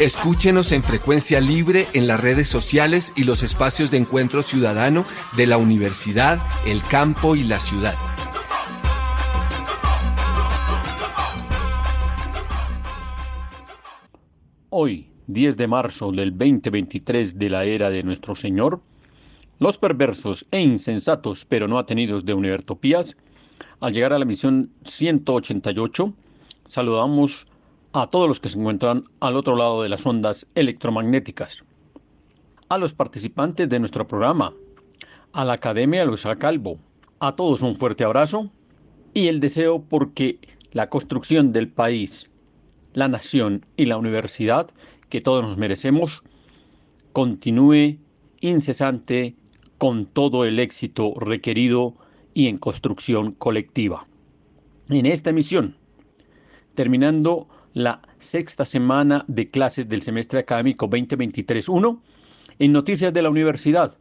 Escúchenos en frecuencia libre en las redes sociales y los espacios de encuentro ciudadano de la universidad, el campo y la ciudad. Hoy, 10 de marzo del 2023 de la era de nuestro Señor, los perversos e insensatos pero no atenidos de Univertopías, al llegar a la misión 188, saludamos a todos los que se encuentran al otro lado de las ondas electromagnéticas, a los participantes de nuestro programa, a la Academia Luis Calvo, a todos un fuerte abrazo y el deseo porque la construcción del país, la nación y la universidad que todos nos merecemos continúe incesante con todo el éxito requerido y en construcción colectiva. En esta emisión, terminando la sexta semana de clases del semestre académico 2023-1 en Noticias de la Universidad.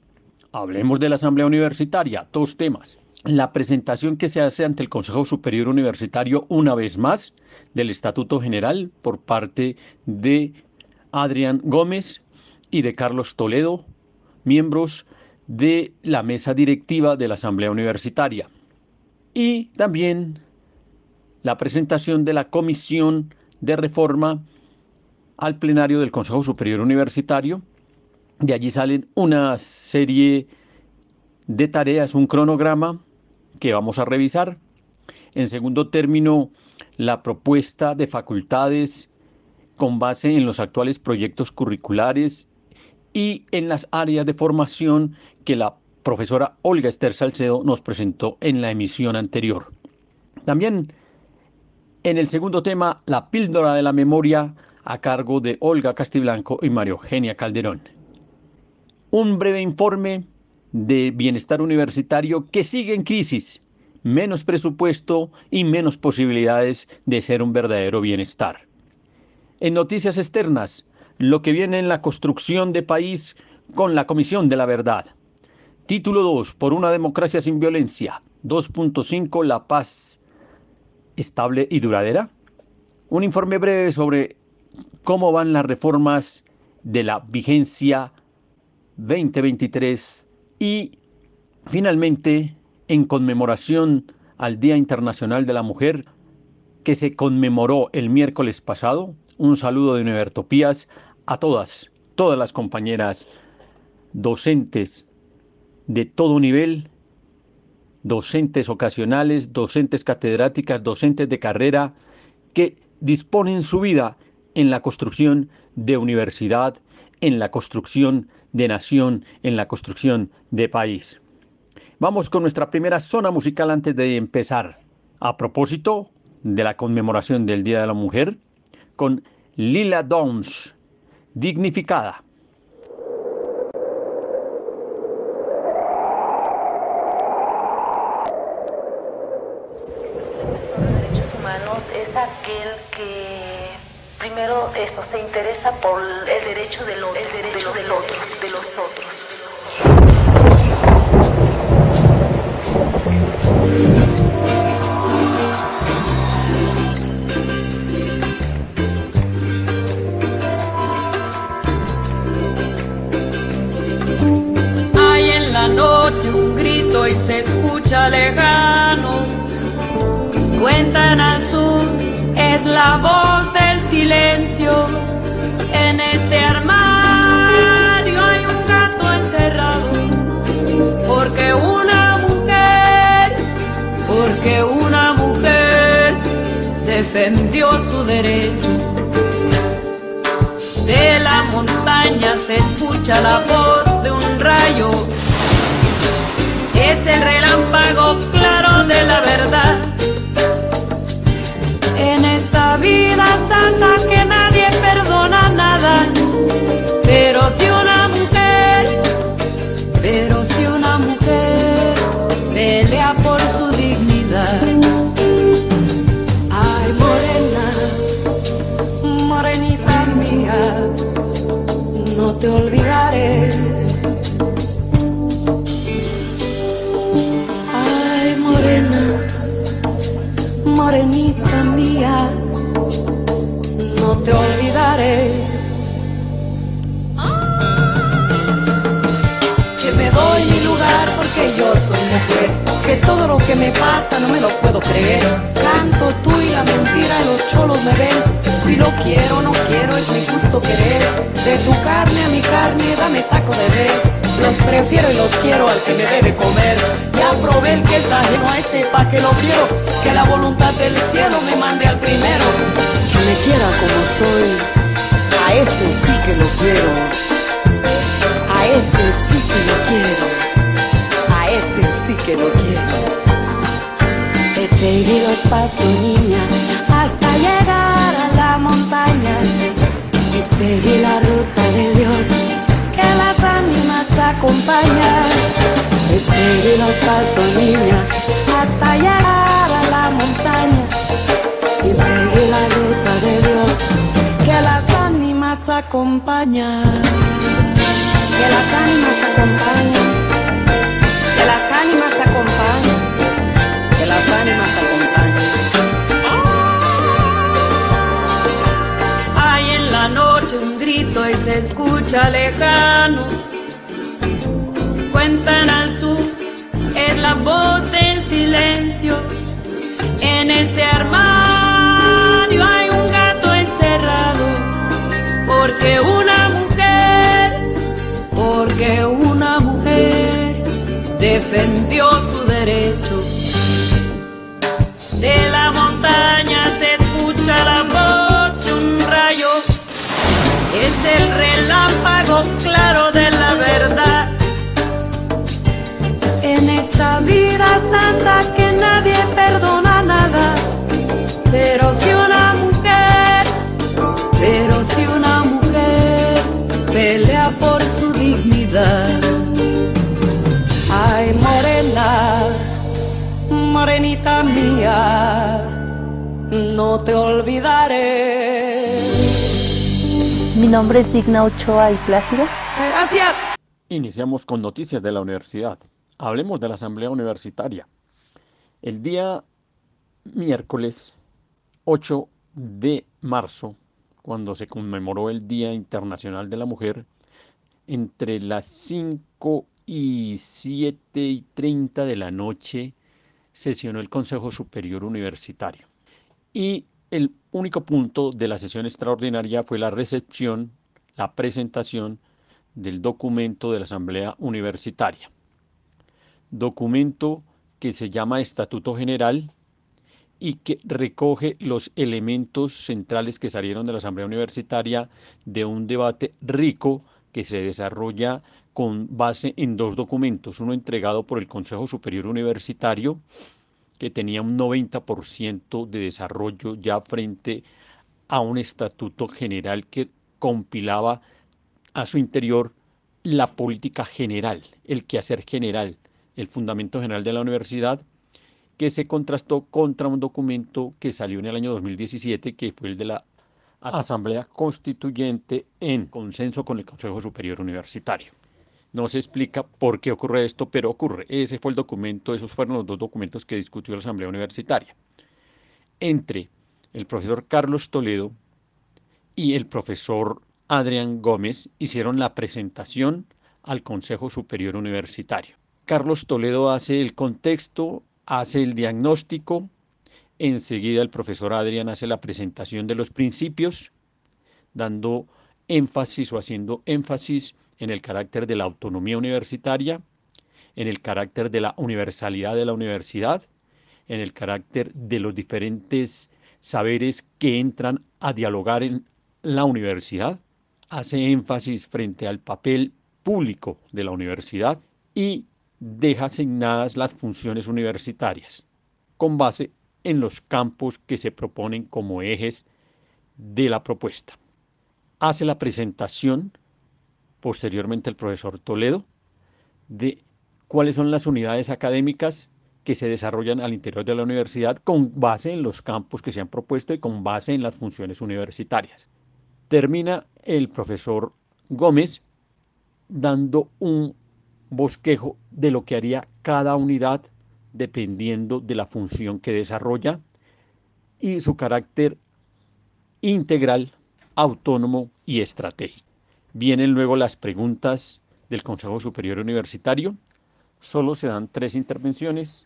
Hablemos de la Asamblea Universitaria, dos temas. La presentación que se hace ante el Consejo Superior Universitario una vez más del Estatuto General por parte de Adrián Gómez y de Carlos Toledo, miembros de la mesa directiva de la Asamblea Universitaria. Y también la presentación de la Comisión de reforma al plenario del Consejo Superior Universitario. De allí salen una serie de tareas, un cronograma que vamos a revisar. En segundo término, la propuesta de facultades con base en los actuales proyectos curriculares y en las áreas de formación que la profesora Olga Esther Salcedo nos presentó en la emisión anterior. También en el segundo tema, la píldora de la memoria a cargo de Olga Castiblanco y María Eugenia Calderón. Un breve informe de bienestar universitario que sigue en crisis, menos presupuesto y menos posibilidades de ser un verdadero bienestar. En noticias externas, lo que viene en la construcción de país con la Comisión de la Verdad. Título 2, por una democracia sin violencia. 2.5, la paz estable y duradera? Un informe breve sobre cómo van las reformas de la vigencia 2023 y finalmente en conmemoración al Día Internacional de la Mujer que se conmemoró el miércoles pasado. Un saludo de Univertopías a todas, todas las compañeras docentes de todo nivel docentes ocasionales, docentes catedráticas, docentes de carrera, que disponen su vida en la construcción de universidad, en la construcción de nación, en la construcción de país. Vamos con nuestra primera zona musical antes de empezar. A propósito de la conmemoración del Día de la Mujer, con Lila Downs, dignificada. Aquel que primero eso se interesa por el derecho de, los, el derecho de los otros, de los otros. Hay en la noche un grito y se escucha lejano. Cuentan al es la voz del silencio. En este armario hay un gato encerrado, porque una mujer, porque una mujer defendió su derecho. De la montaña se escucha la voz de un rayo, es el relámpago claro de la verdad vida santa que nadie perdona nada. Pero si una mujer, pero si una mujer pelea por su dignidad. Ay, morena, morenita mía, no te olvidaré. Ay, morena, morenita mía que me doy mi lugar porque yo soy mujer, que todo lo que me pasa no me lo puedo creer. Canto tú y la mentira los cholos me ven. Si lo quiero, no quiero, es mi gusto querer. De tu carne a mi carne, dame taco de res. Los prefiero y los quiero al que me debe comer. Ya probé el que es ajeno a ese pa' que lo quiero. Que la voluntad del cielo me mande al primero. Que me quiera como soy. A ese sí que lo quiero. A ese sí que lo quiero. A ese sí que lo quiero. He seguido espacio, niña, hasta llegar a la montaña. Y seguí la ruta de Dios acompaña. Seguí los pasos, niña, hasta llegar a la montaña. Y seguí ánimas. Que las ánimas acompañan. Que las ánimas acompañan. Que las ánimas acompañan. Hay en la noche un grito y se escucha lejano cuentan azul es la voz del silencio. En este armario porque una mujer, porque una mujer defendió su derecho. De la montaña se escucha la voz de un rayo, es el relámpago claro de la verdad en esta vida santa que nadie perdona nada. Pero si mía, no te olvidaré. Mi nombre es Digna Ochoa y Plácida. Gracias. Iniciamos con noticias de la universidad. Hablemos de la Asamblea Universitaria. El día miércoles 8 de marzo, cuando se conmemoró el Día Internacional de la Mujer, entre las 5 y 7 y 30 de la noche sesionó el Consejo Superior Universitario. Y el único punto de la sesión extraordinaria fue la recepción, la presentación del documento de la Asamblea Universitaria documento que se llama Estatuto General y que recoge los elementos centrales que salieron de la Asamblea Universitaria de un debate rico que se desarrolla con base en dos documentos, uno entregado por el Consejo Superior Universitario, que tenía un 90% de desarrollo ya frente a un estatuto general que compilaba a su interior la política general, el quehacer general el Fundamento General de la Universidad, que se contrastó contra un documento que salió en el año 2017, que fue el de la Asamblea Constituyente en consenso con el Consejo Superior Universitario. No se explica por qué ocurre esto, pero ocurre. Ese fue el documento, esos fueron los dos documentos que discutió la Asamblea Universitaria. Entre el profesor Carlos Toledo y el profesor Adrián Gómez hicieron la presentación al Consejo Superior Universitario. Carlos Toledo hace el contexto, hace el diagnóstico, enseguida el profesor Adrián hace la presentación de los principios, dando énfasis o haciendo énfasis en el carácter de la autonomía universitaria, en el carácter de la universalidad de la universidad, en el carácter de los diferentes saberes que entran a dialogar en la universidad, hace énfasis frente al papel público de la universidad y deja asignadas las funciones universitarias con base en los campos que se proponen como ejes de la propuesta. Hace la presentación, posteriormente el profesor Toledo, de cuáles son las unidades académicas que se desarrollan al interior de la universidad con base en los campos que se han propuesto y con base en las funciones universitarias. Termina el profesor Gómez dando un bosquejo de lo que haría cada unidad dependiendo de la función que desarrolla y su carácter integral, autónomo y estratégico. Vienen luego las preguntas del Consejo Superior Universitario. Solo se dan tres intervenciones,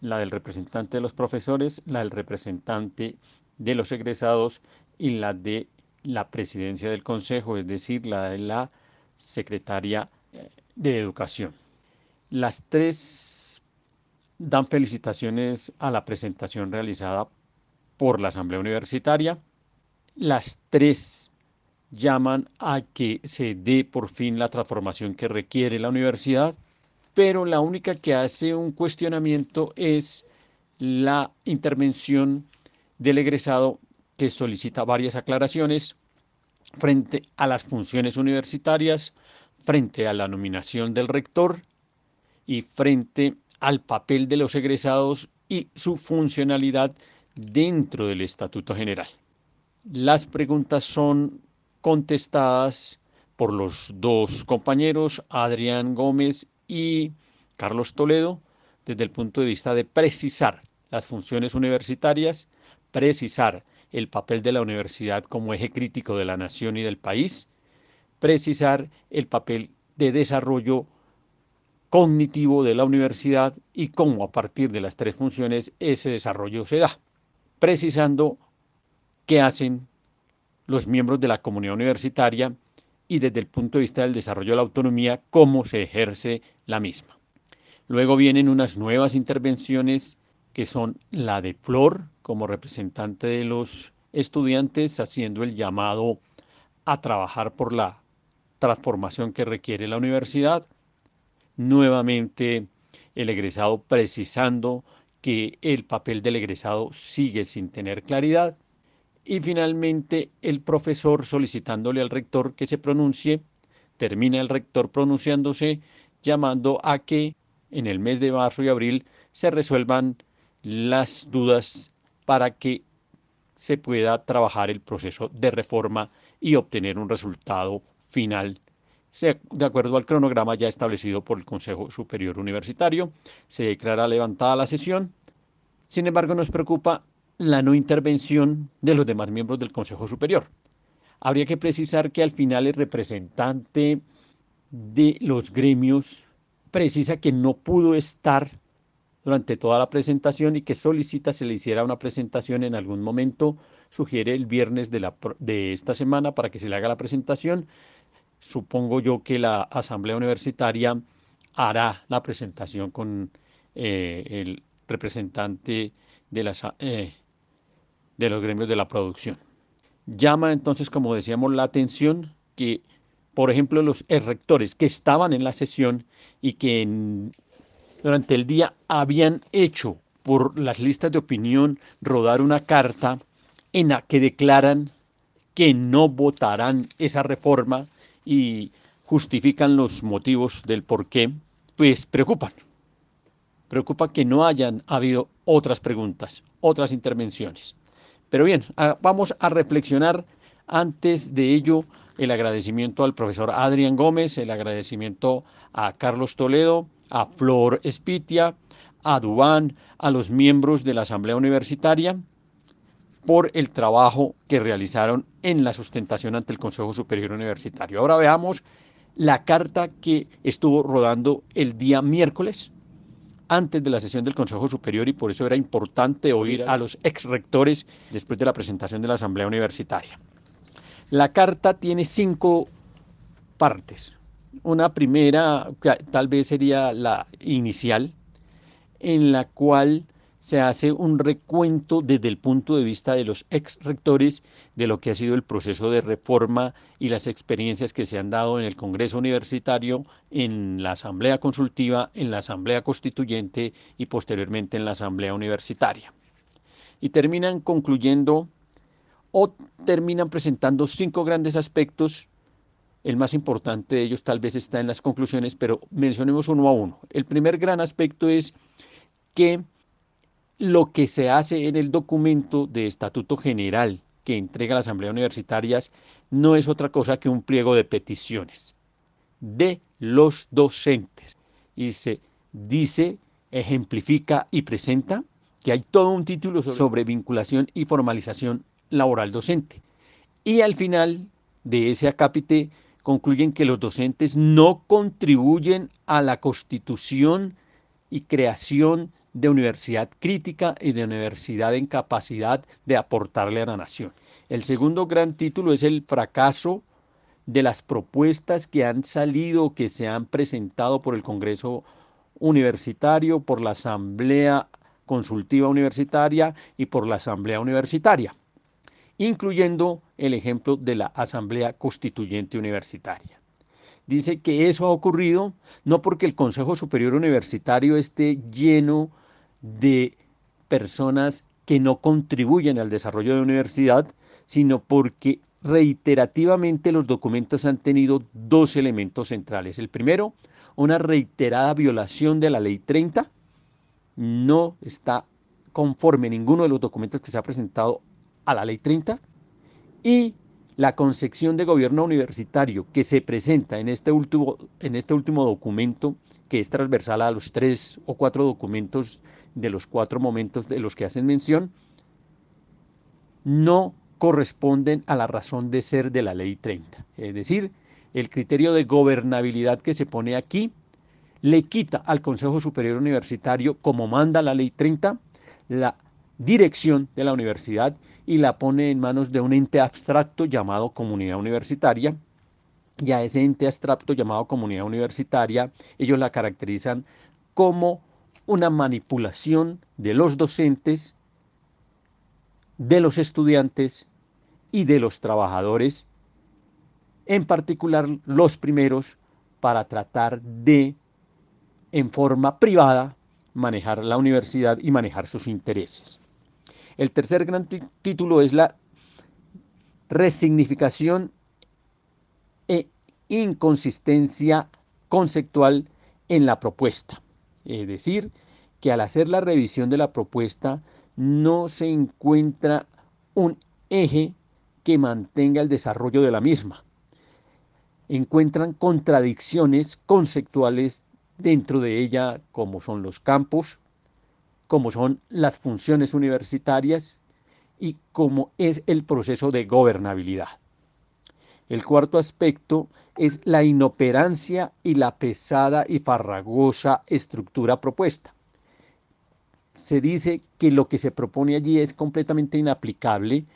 la del representante de los profesores, la del representante de los egresados y la de la presidencia del Consejo, es decir, la de la secretaria eh, de Educación. Las tres dan felicitaciones a la presentación realizada por la Asamblea Universitaria. Las tres llaman a que se dé por fin la transformación que requiere la universidad, pero la única que hace un cuestionamiento es la intervención del egresado que solicita varias aclaraciones frente a las funciones universitarias, frente a la nominación del rector y frente al papel de los egresados y su funcionalidad dentro del Estatuto General. Las preguntas son contestadas por los dos compañeros, Adrián Gómez y Carlos Toledo, desde el punto de vista de precisar las funciones universitarias, precisar el papel de la universidad como eje crítico de la nación y del país, precisar el papel de desarrollo cognitivo de la universidad y cómo a partir de las tres funciones ese desarrollo se da, precisando qué hacen los miembros de la comunidad universitaria y desde el punto de vista del desarrollo de la autonomía, cómo se ejerce la misma. Luego vienen unas nuevas intervenciones que son la de Flor como representante de los estudiantes, haciendo el llamado a trabajar por la transformación que requiere la universidad, nuevamente el egresado precisando que el papel del egresado sigue sin tener claridad y finalmente el profesor solicitándole al rector que se pronuncie, termina el rector pronunciándose llamando a que en el mes de marzo y abril se resuelvan las dudas para que se pueda trabajar el proceso de reforma y obtener un resultado final de acuerdo al cronograma ya establecido por el Consejo Superior Universitario, se declara levantada la sesión. Sin embargo, nos preocupa la no intervención de los demás miembros del Consejo Superior. Habría que precisar que al final el representante de los gremios precisa que no pudo estar durante toda la presentación y que solicita se le hiciera una presentación en algún momento, sugiere el viernes de, la, de esta semana para que se le haga la presentación supongo yo que la Asamblea Universitaria hará la presentación con eh, el representante de, las, eh, de los gremios de la producción. Llama entonces, como decíamos, la atención que, por ejemplo, los rectores que estaban en la sesión y que durante el día habían hecho por las listas de opinión rodar una carta en la que declaran que no votarán esa reforma y justifican los motivos del por qué, pues preocupan. Preocupa que no hayan habido otras preguntas, otras intervenciones. Pero bien, vamos a reflexionar antes de ello el agradecimiento al profesor Adrián Gómez, el agradecimiento a Carlos Toledo, a Flor Espitia, a Dubán, a los miembros de la Asamblea Universitaria, por el trabajo que realizaron en la sustentación ante el Consejo Superior Universitario. Ahora veamos la carta que estuvo rodando el día miércoles antes de la sesión del Consejo Superior y por eso era importante oír a los ex rectores después de la presentación de la Asamblea Universitaria. La carta tiene cinco partes. Una primera, tal vez sería la inicial, en la cual se hace un recuento desde el punto de vista de los ex rectores de lo que ha sido el proceso de reforma y las experiencias que se han dado en el Congreso Universitario, en la Asamblea Consultiva, en la Asamblea Constituyente y posteriormente en la Asamblea Universitaria. Y terminan concluyendo o terminan presentando cinco grandes aspectos. El más importante de ellos tal vez está en las conclusiones, pero mencionemos uno a uno. El primer gran aspecto es que lo que se hace en el documento de estatuto general que entrega la Asamblea Universitaria no es otra cosa que un pliego de peticiones de los docentes. Y se dice, ejemplifica y presenta que hay todo un título sobre vinculación y formalización laboral docente. Y al final de ese acápite concluyen que los docentes no contribuyen a la constitución y creación de universidad crítica y de universidad en capacidad de aportarle a la nación. El segundo gran título es el fracaso de las propuestas que han salido, que se han presentado por el Congreso Universitario, por la Asamblea Consultiva Universitaria y por la Asamblea Universitaria, incluyendo el ejemplo de la Asamblea Constituyente Universitaria. Dice que eso ha ocurrido no porque el Consejo Superior Universitario esté lleno de personas que no contribuyen al desarrollo de la universidad, sino porque reiterativamente los documentos han tenido dos elementos centrales. El primero, una reiterada violación de la Ley 30. No está conforme ninguno de los documentos que se ha presentado a la Ley 30. Y la concepción de gobierno universitario que se presenta en este último, en este último documento, que es transversal a los tres o cuatro documentos de los cuatro momentos de los que hacen mención, no corresponden a la razón de ser de la ley 30. Es decir, el criterio de gobernabilidad que se pone aquí le quita al Consejo Superior Universitario, como manda la ley 30, la dirección de la universidad y la pone en manos de un ente abstracto llamado comunidad universitaria. Y a ese ente abstracto llamado comunidad universitaria, ellos la caracterizan como una manipulación de los docentes, de los estudiantes y de los trabajadores, en particular los primeros, para tratar de, en forma privada, manejar la universidad y manejar sus intereses. El tercer gran título es la resignificación e inconsistencia conceptual en la propuesta. Es decir, que al hacer la revisión de la propuesta no se encuentra un eje que mantenga el desarrollo de la misma. Encuentran contradicciones conceptuales dentro de ella, como son los campos, como son las funciones universitarias y como es el proceso de gobernabilidad. El cuarto aspecto es la inoperancia y la pesada y farragosa estructura propuesta. Se dice que lo que se propone allí es completamente inaplicable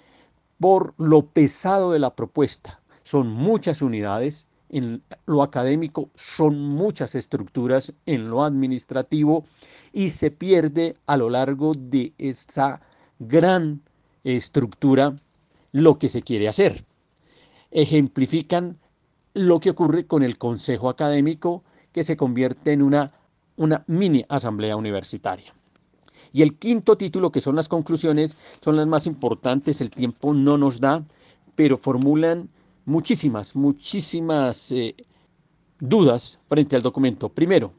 por lo pesado de la propuesta. Son muchas unidades, en lo académico son muchas estructuras en lo administrativo y se pierde a lo largo de esa gran estructura lo que se quiere hacer ejemplifican lo que ocurre con el Consejo Académico, que se convierte en una, una mini asamblea universitaria. Y el quinto título, que son las conclusiones, son las más importantes, el tiempo no nos da, pero formulan muchísimas, muchísimas eh, dudas frente al documento. Primero,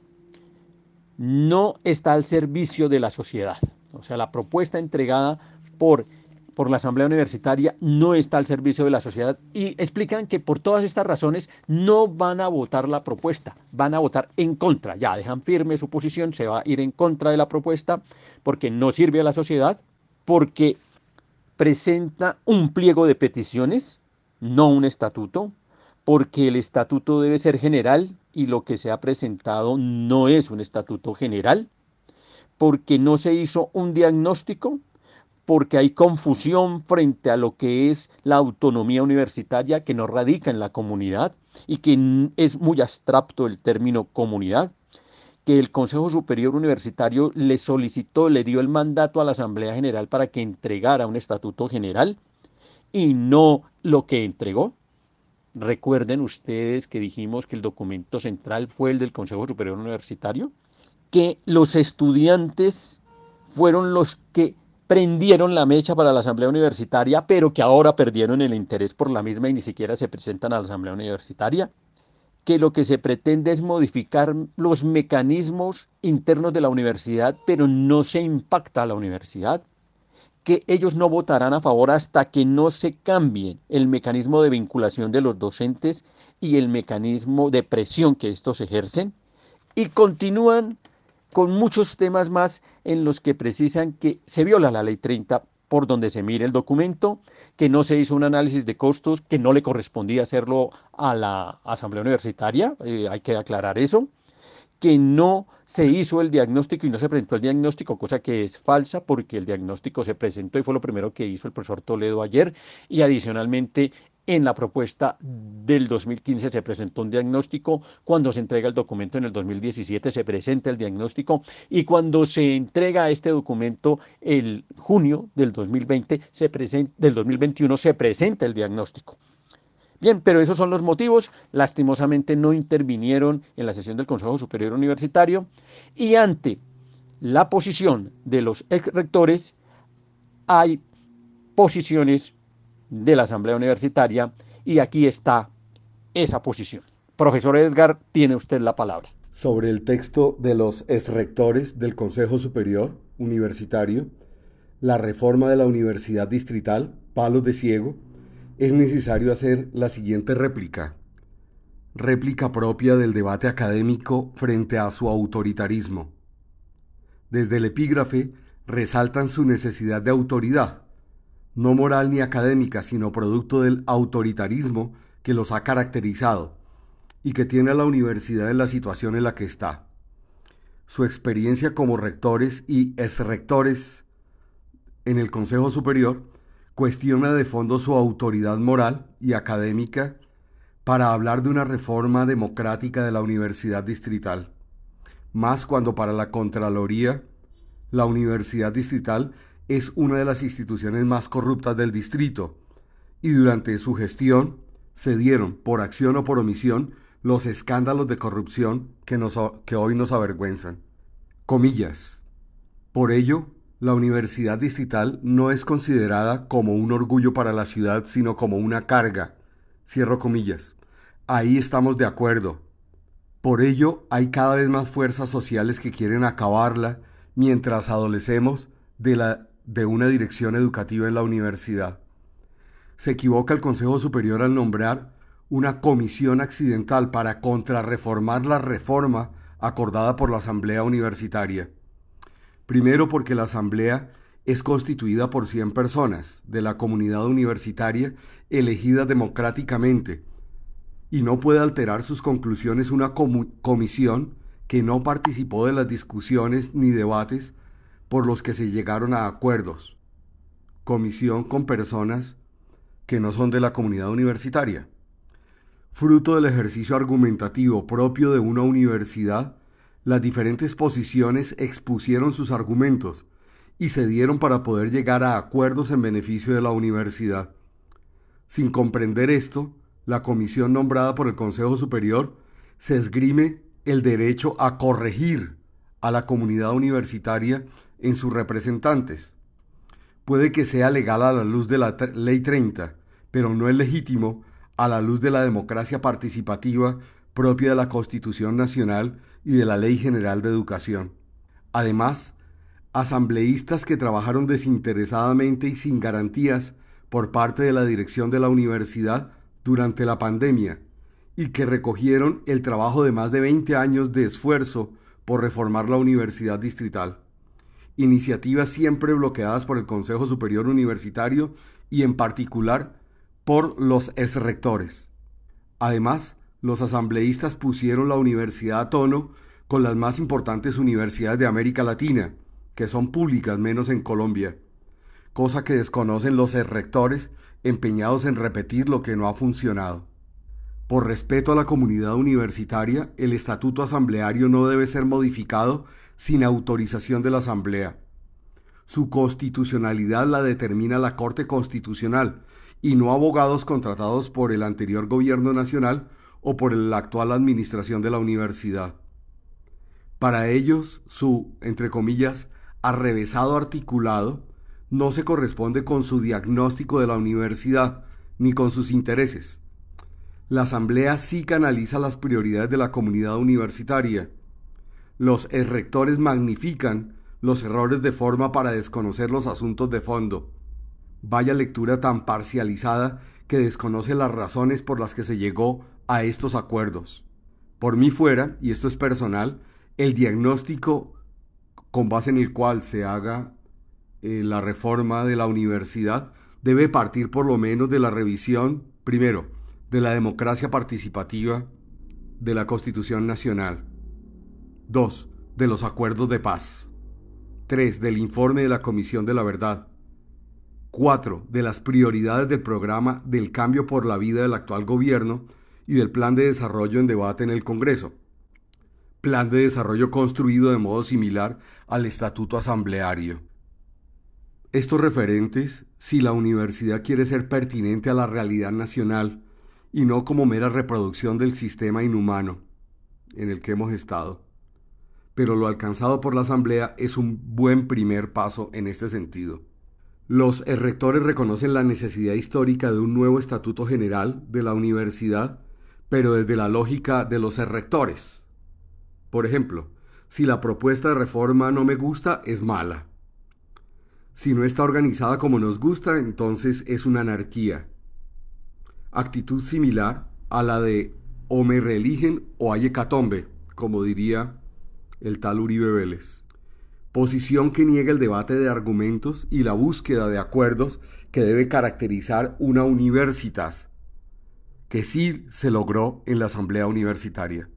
no está al servicio de la sociedad. O sea, la propuesta entregada por por la Asamblea Universitaria no está al servicio de la sociedad y explican que por todas estas razones no van a votar la propuesta, van a votar en contra. Ya dejan firme su posición, se va a ir en contra de la propuesta porque no sirve a la sociedad, porque presenta un pliego de peticiones, no un estatuto, porque el estatuto debe ser general y lo que se ha presentado no es un estatuto general, porque no se hizo un diagnóstico porque hay confusión frente a lo que es la autonomía universitaria que no radica en la comunidad y que es muy abstracto el término comunidad, que el Consejo Superior Universitario le solicitó, le dio el mandato a la Asamblea General para que entregara un estatuto general y no lo que entregó. Recuerden ustedes que dijimos que el documento central fue el del Consejo Superior Universitario, que los estudiantes fueron los que prendieron la mecha para la Asamblea Universitaria, pero que ahora perdieron el interés por la misma y ni siquiera se presentan a la Asamblea Universitaria, que lo que se pretende es modificar los mecanismos internos de la universidad, pero no se impacta a la universidad, que ellos no votarán a favor hasta que no se cambie el mecanismo de vinculación de los docentes y el mecanismo de presión que estos ejercen, y continúan con muchos temas más en los que precisan que se viola la ley 30 por donde se mire el documento, que no se hizo un análisis de costos, que no le correspondía hacerlo a la Asamblea Universitaria, eh, hay que aclarar eso, que no se hizo el diagnóstico y no se presentó el diagnóstico, cosa que es falsa porque el diagnóstico se presentó y fue lo primero que hizo el profesor Toledo ayer. Y adicionalmente en la propuesta del 2015 se presentó un diagnóstico, cuando se entrega el documento en el 2017 se presenta el diagnóstico y cuando se entrega este documento el junio del 2020 se presenta, del 2021 se presenta el diagnóstico. Bien, pero esos son los motivos. Lastimosamente no intervinieron en la sesión del Consejo Superior Universitario y ante la posición de los ex rectores hay posiciones de la Asamblea Universitaria y aquí está esa posición. Profesor Edgar, tiene usted la palabra. Sobre el texto de los ex rectores del Consejo Superior Universitario, la reforma de la Universidad Distrital, palos de ciego, es necesario hacer la siguiente réplica. Réplica propia del debate académico frente a su autoritarismo. Desde el epígrafe resaltan su necesidad de autoridad, no moral ni académica, sino producto del autoritarismo que los ha caracterizado y que tiene a la universidad en la situación en la que está. Su experiencia como rectores y exrectores en el Consejo Superior cuestiona de fondo su autoridad moral y académica para hablar de una reforma democrática de la Universidad Distrital, más cuando para la Contraloría la Universidad Distrital es una de las instituciones más corruptas del distrito y durante su gestión se dieron, por acción o por omisión, los escándalos de corrupción que, nos, que hoy nos avergüenzan. Comillas. Por ello, la Universidad Distrital no es considerada como un orgullo para la ciudad, sino como una carga. Cierro comillas. Ahí estamos de acuerdo. Por ello hay cada vez más fuerzas sociales que quieren acabarla mientras adolecemos de, la, de una dirección educativa en la universidad. Se equivoca el Consejo Superior al nombrar una comisión accidental para contrarreformar la reforma acordada por la Asamblea Universitaria. Primero porque la Asamblea es constituida por 100 personas de la comunidad universitaria elegidas democráticamente y no puede alterar sus conclusiones una comisión que no participó de las discusiones ni debates por los que se llegaron a acuerdos. Comisión con personas que no son de la comunidad universitaria. Fruto del ejercicio argumentativo propio de una universidad, las diferentes posiciones expusieron sus argumentos y se dieron para poder llegar a acuerdos en beneficio de la universidad. Sin comprender esto, la comisión nombrada por el Consejo Superior se esgrime el derecho a corregir a la comunidad universitaria en sus representantes. Puede que sea legal a la luz de la Ley 30, pero no es legítimo a la luz de la democracia participativa propia de la Constitución Nacional y de la Ley General de Educación. Además, asambleístas que trabajaron desinteresadamente y sin garantías por parte de la dirección de la universidad durante la pandemia y que recogieron el trabajo de más de 20 años de esfuerzo por reformar la universidad distrital. Iniciativas siempre bloqueadas por el Consejo Superior Universitario y en particular por los exrectores. Además, los asambleístas pusieron la universidad a tono con las más importantes universidades de América Latina, que son públicas menos en Colombia, cosa que desconocen los rectores empeñados en repetir lo que no ha funcionado. Por respeto a la comunidad universitaria, el estatuto asambleario no debe ser modificado sin autorización de la Asamblea. Su constitucionalidad la determina la Corte Constitucional y no abogados contratados por el anterior gobierno nacional o por la actual administración de la universidad. Para ellos, su, entre comillas, arrevesado articulado no se corresponde con su diagnóstico de la universidad ni con sus intereses. La Asamblea sí canaliza las prioridades de la comunidad universitaria. Los rectores magnifican los errores de forma para desconocer los asuntos de fondo. Vaya lectura tan parcializada que desconoce las razones por las que se llegó a estos acuerdos. Por mí fuera, y esto es personal, el diagnóstico con base en el cual se haga eh, la reforma de la universidad debe partir por lo menos de la revisión, primero, de la democracia participativa de la Constitución Nacional. 2. De los acuerdos de paz. 3. Del informe de la Comisión de la Verdad. 4. De las prioridades del programa del cambio por la vida del actual gobierno y del plan de desarrollo en debate en el Congreso. Plan de desarrollo construido de modo similar al estatuto asambleario. Estos referentes, si la universidad quiere ser pertinente a la realidad nacional y no como mera reproducción del sistema inhumano en el que hemos estado. Pero lo alcanzado por la Asamblea es un buen primer paso en este sentido. Los rectores reconocen la necesidad histórica de un nuevo estatuto general de la universidad, pero desde la lógica de los rectores. Por ejemplo, si la propuesta de reforma no me gusta, es mala. Si no está organizada como nos gusta, entonces es una anarquía. Actitud similar a la de o me reeligen o hay hecatombe, como diría el tal Uribe Vélez. Posición que niega el debate de argumentos y la búsqueda de acuerdos que debe caracterizar una universitas, que sí se logró en la Asamblea Universitaria.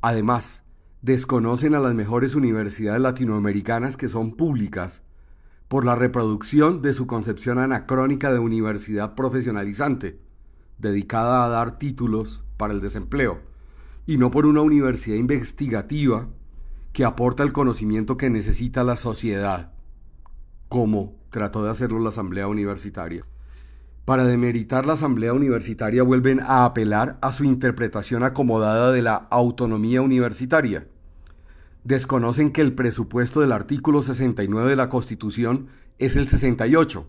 Además, desconocen a las mejores universidades latinoamericanas que son públicas por la reproducción de su concepción anacrónica de universidad profesionalizante, dedicada a dar títulos para el desempleo, y no por una universidad investigativa que aporta el conocimiento que necesita la sociedad, como trató de hacerlo la Asamblea Universitaria. Para demeritar la Asamblea Universitaria vuelven a apelar a su interpretación acomodada de la autonomía universitaria, desconocen que el presupuesto del artículo 69 de la Constitución es el 68,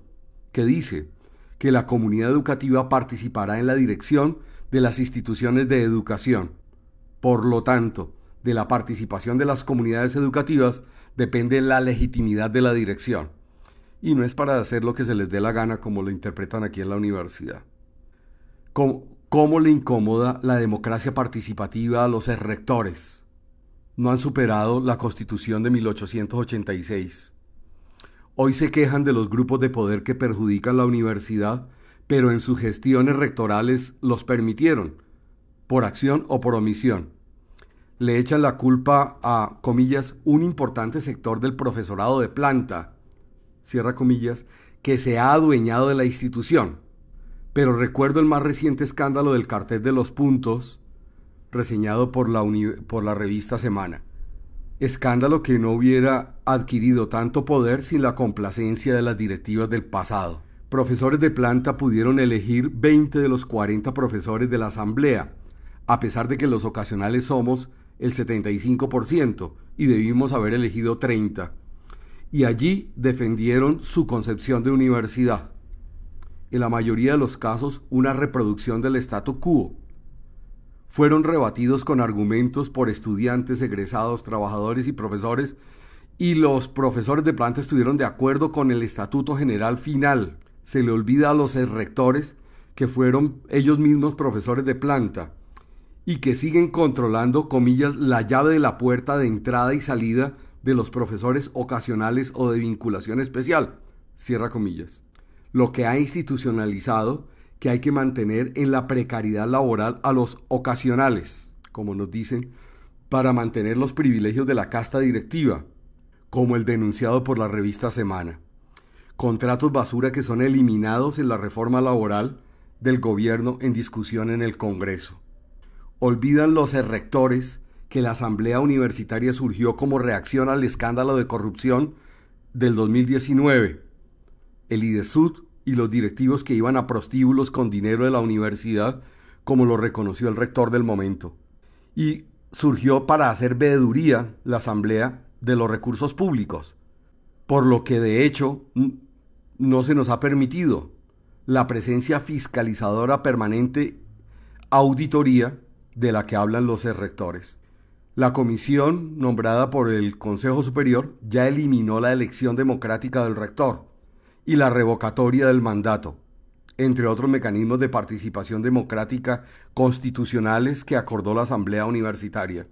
que dice que la comunidad educativa participará en la dirección de las instituciones de educación. Por lo tanto, de la participación de las comunidades educativas depende la legitimidad de la dirección. Y no es para hacer lo que se les dé la gana como lo interpretan aquí en la universidad. ¿Cómo, le incomoda la democracia participativa a los rectores? no han superado la Constitución de 1886. Hoy se quejan de los grupos de poder que perjudican la universidad, pero en sus gestiones rectorales los permitieron, por acción o por omisión. Le echan la culpa a, comillas, un importante sector del profesorado de planta, cierra comillas, que se ha adueñado de la institución. Pero recuerdo el más reciente escándalo del cartel de los puntos, reseñado por la, por la revista Semana. Escándalo que no hubiera adquirido tanto poder sin la complacencia de las directivas del pasado. Profesores de planta pudieron elegir 20 de los 40 profesores de la Asamblea, a pesar de que los ocasionales somos el 75% y debimos haber elegido 30. Y allí defendieron su concepción de universidad. En la mayoría de los casos, una reproducción del statu quo, fueron rebatidos con argumentos por estudiantes, egresados, trabajadores y profesores, y los profesores de planta estuvieron de acuerdo con el estatuto general final. Se le olvida a los rectores que fueron ellos mismos profesores de planta y que siguen controlando, comillas, la llave de la puerta de entrada y salida de los profesores ocasionales o de vinculación especial, cierra comillas. Lo que ha institucionalizado que hay que mantener en la precariedad laboral a los ocasionales, como nos dicen, para mantener los privilegios de la casta directiva, como el denunciado por la revista Semana. Contratos basura que son eliminados en la reforma laboral del gobierno en discusión en el Congreso. Olvidan los rectores que la Asamblea Universitaria surgió como reacción al escándalo de corrupción del 2019. El IDESUD y los directivos que iban a prostíbulos con dinero de la universidad, como lo reconoció el rector del momento. Y surgió para hacer veeduría la Asamblea de los recursos públicos, por lo que de hecho no se nos ha permitido la presencia fiscalizadora permanente auditoría de la que hablan los rectores. La comisión nombrada por el Consejo Superior ya eliminó la elección democrática del rector y la revocatoria del mandato, entre otros mecanismos de participación democrática constitucionales que acordó la Asamblea Universitaria.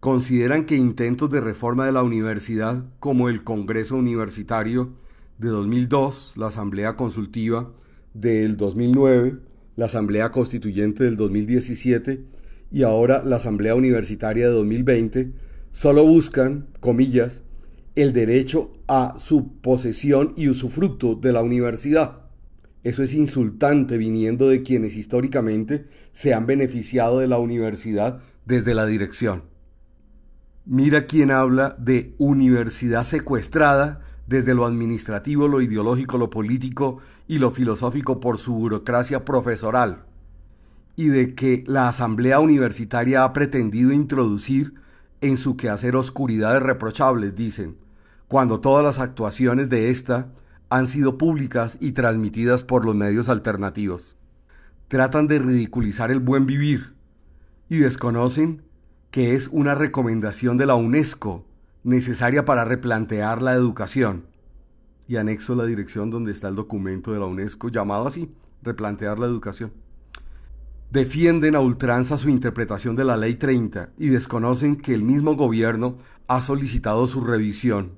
consideran que intentos de reforma de la universidad, como el Congreso Universitario de 2002, la Asamblea Consultiva del 2009, la Asamblea Constituyente del 2017 y ahora la Asamblea Universitaria de 2020, solo buscan, comillas, el derecho a su posesión y usufructo de la universidad. Eso es insultante viniendo de quienes históricamente se han beneficiado de la universidad desde la dirección. Mira quién habla de universidad secuestrada desde lo administrativo, lo ideológico, lo político y lo filosófico por su burocracia profesoral, y de que la Asamblea Universitaria ha pretendido introducir en su quehacer oscuridades reprochables, dicen, cuando todas las actuaciones de esta han sido públicas y transmitidas por los medios alternativos. Tratan de ridiculizar el buen vivir y desconocen que es una recomendación de la UNESCO necesaria para replantear la educación. Y anexo la dirección donde está el documento de la UNESCO llamado así, replantear la educación. Defienden a ultranza su interpretación de la Ley 30 y desconocen que el mismo gobierno ha solicitado su revisión.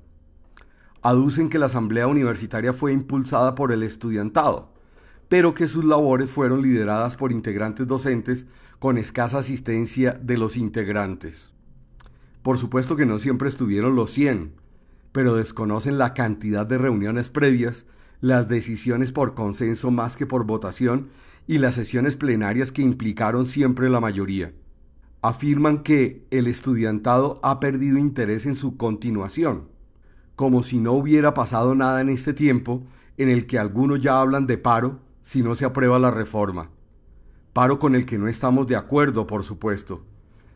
Aducen que la Asamblea Universitaria fue impulsada por el estudiantado, pero que sus labores fueron lideradas por integrantes docentes con escasa asistencia de los integrantes. Por supuesto que no siempre estuvieron los 100, pero desconocen la cantidad de reuniones previas, las decisiones por consenso más que por votación y las sesiones plenarias que implicaron siempre la mayoría. Afirman que el estudiantado ha perdido interés en su continuación, como si no hubiera pasado nada en este tiempo en el que algunos ya hablan de paro si no se aprueba la reforma paro con el que no estamos de acuerdo, por supuesto.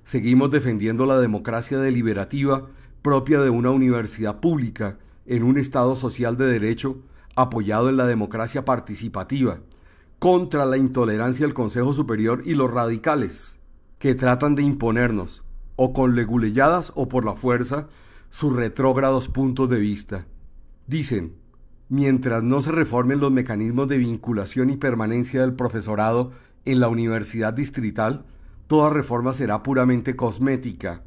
Seguimos defendiendo la democracia deliberativa propia de una universidad pública en un Estado social de derecho apoyado en la democracia participativa, contra la intolerancia del Consejo Superior y los radicales, que tratan de imponernos, o con leguleyadas o por la fuerza, sus retrógrados puntos de vista. Dicen, mientras no se reformen los mecanismos de vinculación y permanencia del profesorado en la universidad distrital, toda reforma será puramente cosmética,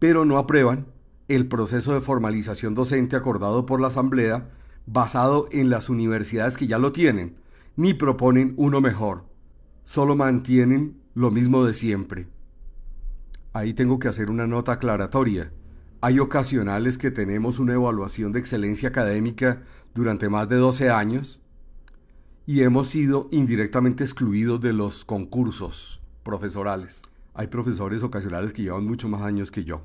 pero no aprueban el proceso de formalización docente acordado por la Asamblea basado en las universidades que ya lo tienen, ni proponen uno mejor, solo mantienen lo mismo de siempre. Ahí tengo que hacer una nota aclaratoria. Hay ocasionales que tenemos una evaluación de excelencia académica durante más de 12 años y hemos sido indirectamente excluidos de los concursos profesorales. Hay profesores ocasionales que llevan mucho más años que yo.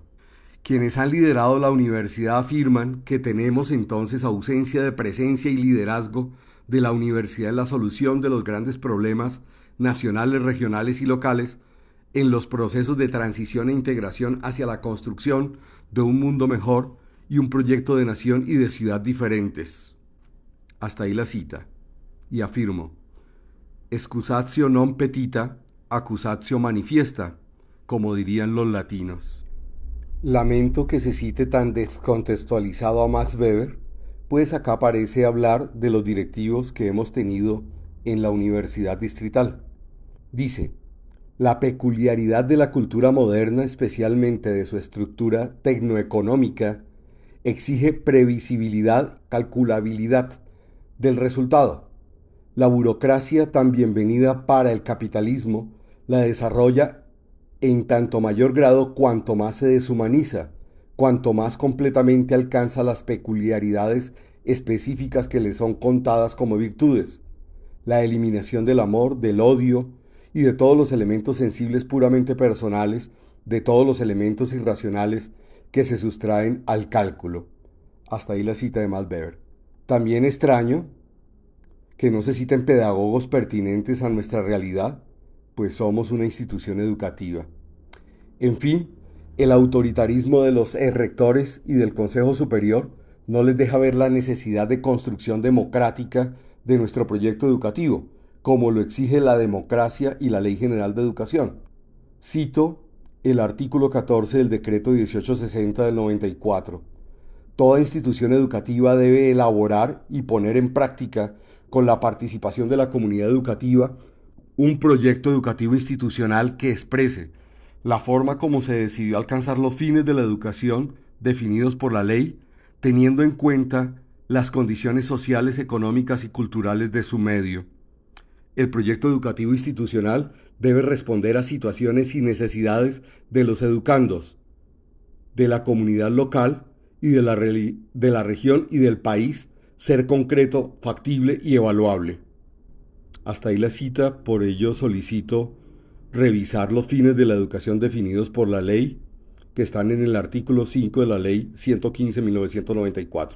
Quienes han liderado la universidad afirman que tenemos entonces ausencia de presencia y liderazgo de la universidad en la solución de los grandes problemas nacionales, regionales y locales en los procesos de transición e integración hacia la construcción de un mundo mejor y un proyecto de nación y de ciudad diferentes. Hasta ahí la cita y afirmo, excusatio non petita, accusatio manifiesta, como dirían los latinos. Lamento que se cite tan descontextualizado a Max Weber, pues acá parece hablar de los directivos que hemos tenido en la Universidad Distrital. Dice, la peculiaridad de la cultura moderna, especialmente de su estructura tecnoeconómica, exige previsibilidad, calculabilidad del resultado la burocracia tan bienvenida para el capitalismo la desarrolla en tanto mayor grado cuanto más se deshumaniza, cuanto más completamente alcanza las peculiaridades específicas que le son contadas como virtudes, la eliminación del amor, del odio y de todos los elementos sensibles puramente personales, de todos los elementos irracionales que se sustraen al cálculo. Hasta ahí la cita de Max. También extraño que no se citen pedagogos pertinentes a nuestra realidad, pues somos una institución educativa. En fin, el autoritarismo de los rectores y del Consejo Superior no les deja ver la necesidad de construcción democrática de nuestro proyecto educativo, como lo exige la democracia y la Ley General de Educación. Cito el artículo 14 del decreto 1860 del 94. Toda institución educativa debe elaborar y poner en práctica con la participación de la comunidad educativa, un proyecto educativo institucional que exprese la forma como se decidió alcanzar los fines de la educación definidos por la ley, teniendo en cuenta las condiciones sociales, económicas y culturales de su medio. El proyecto educativo institucional debe responder a situaciones y necesidades de los educandos, de la comunidad local y de la, región y del país, ser concreto, factible y evaluable. Hasta ahí la cita, por ello solicito revisar los fines de la educación definidos por la ley que están en el artículo 5 de la ley 115-1994.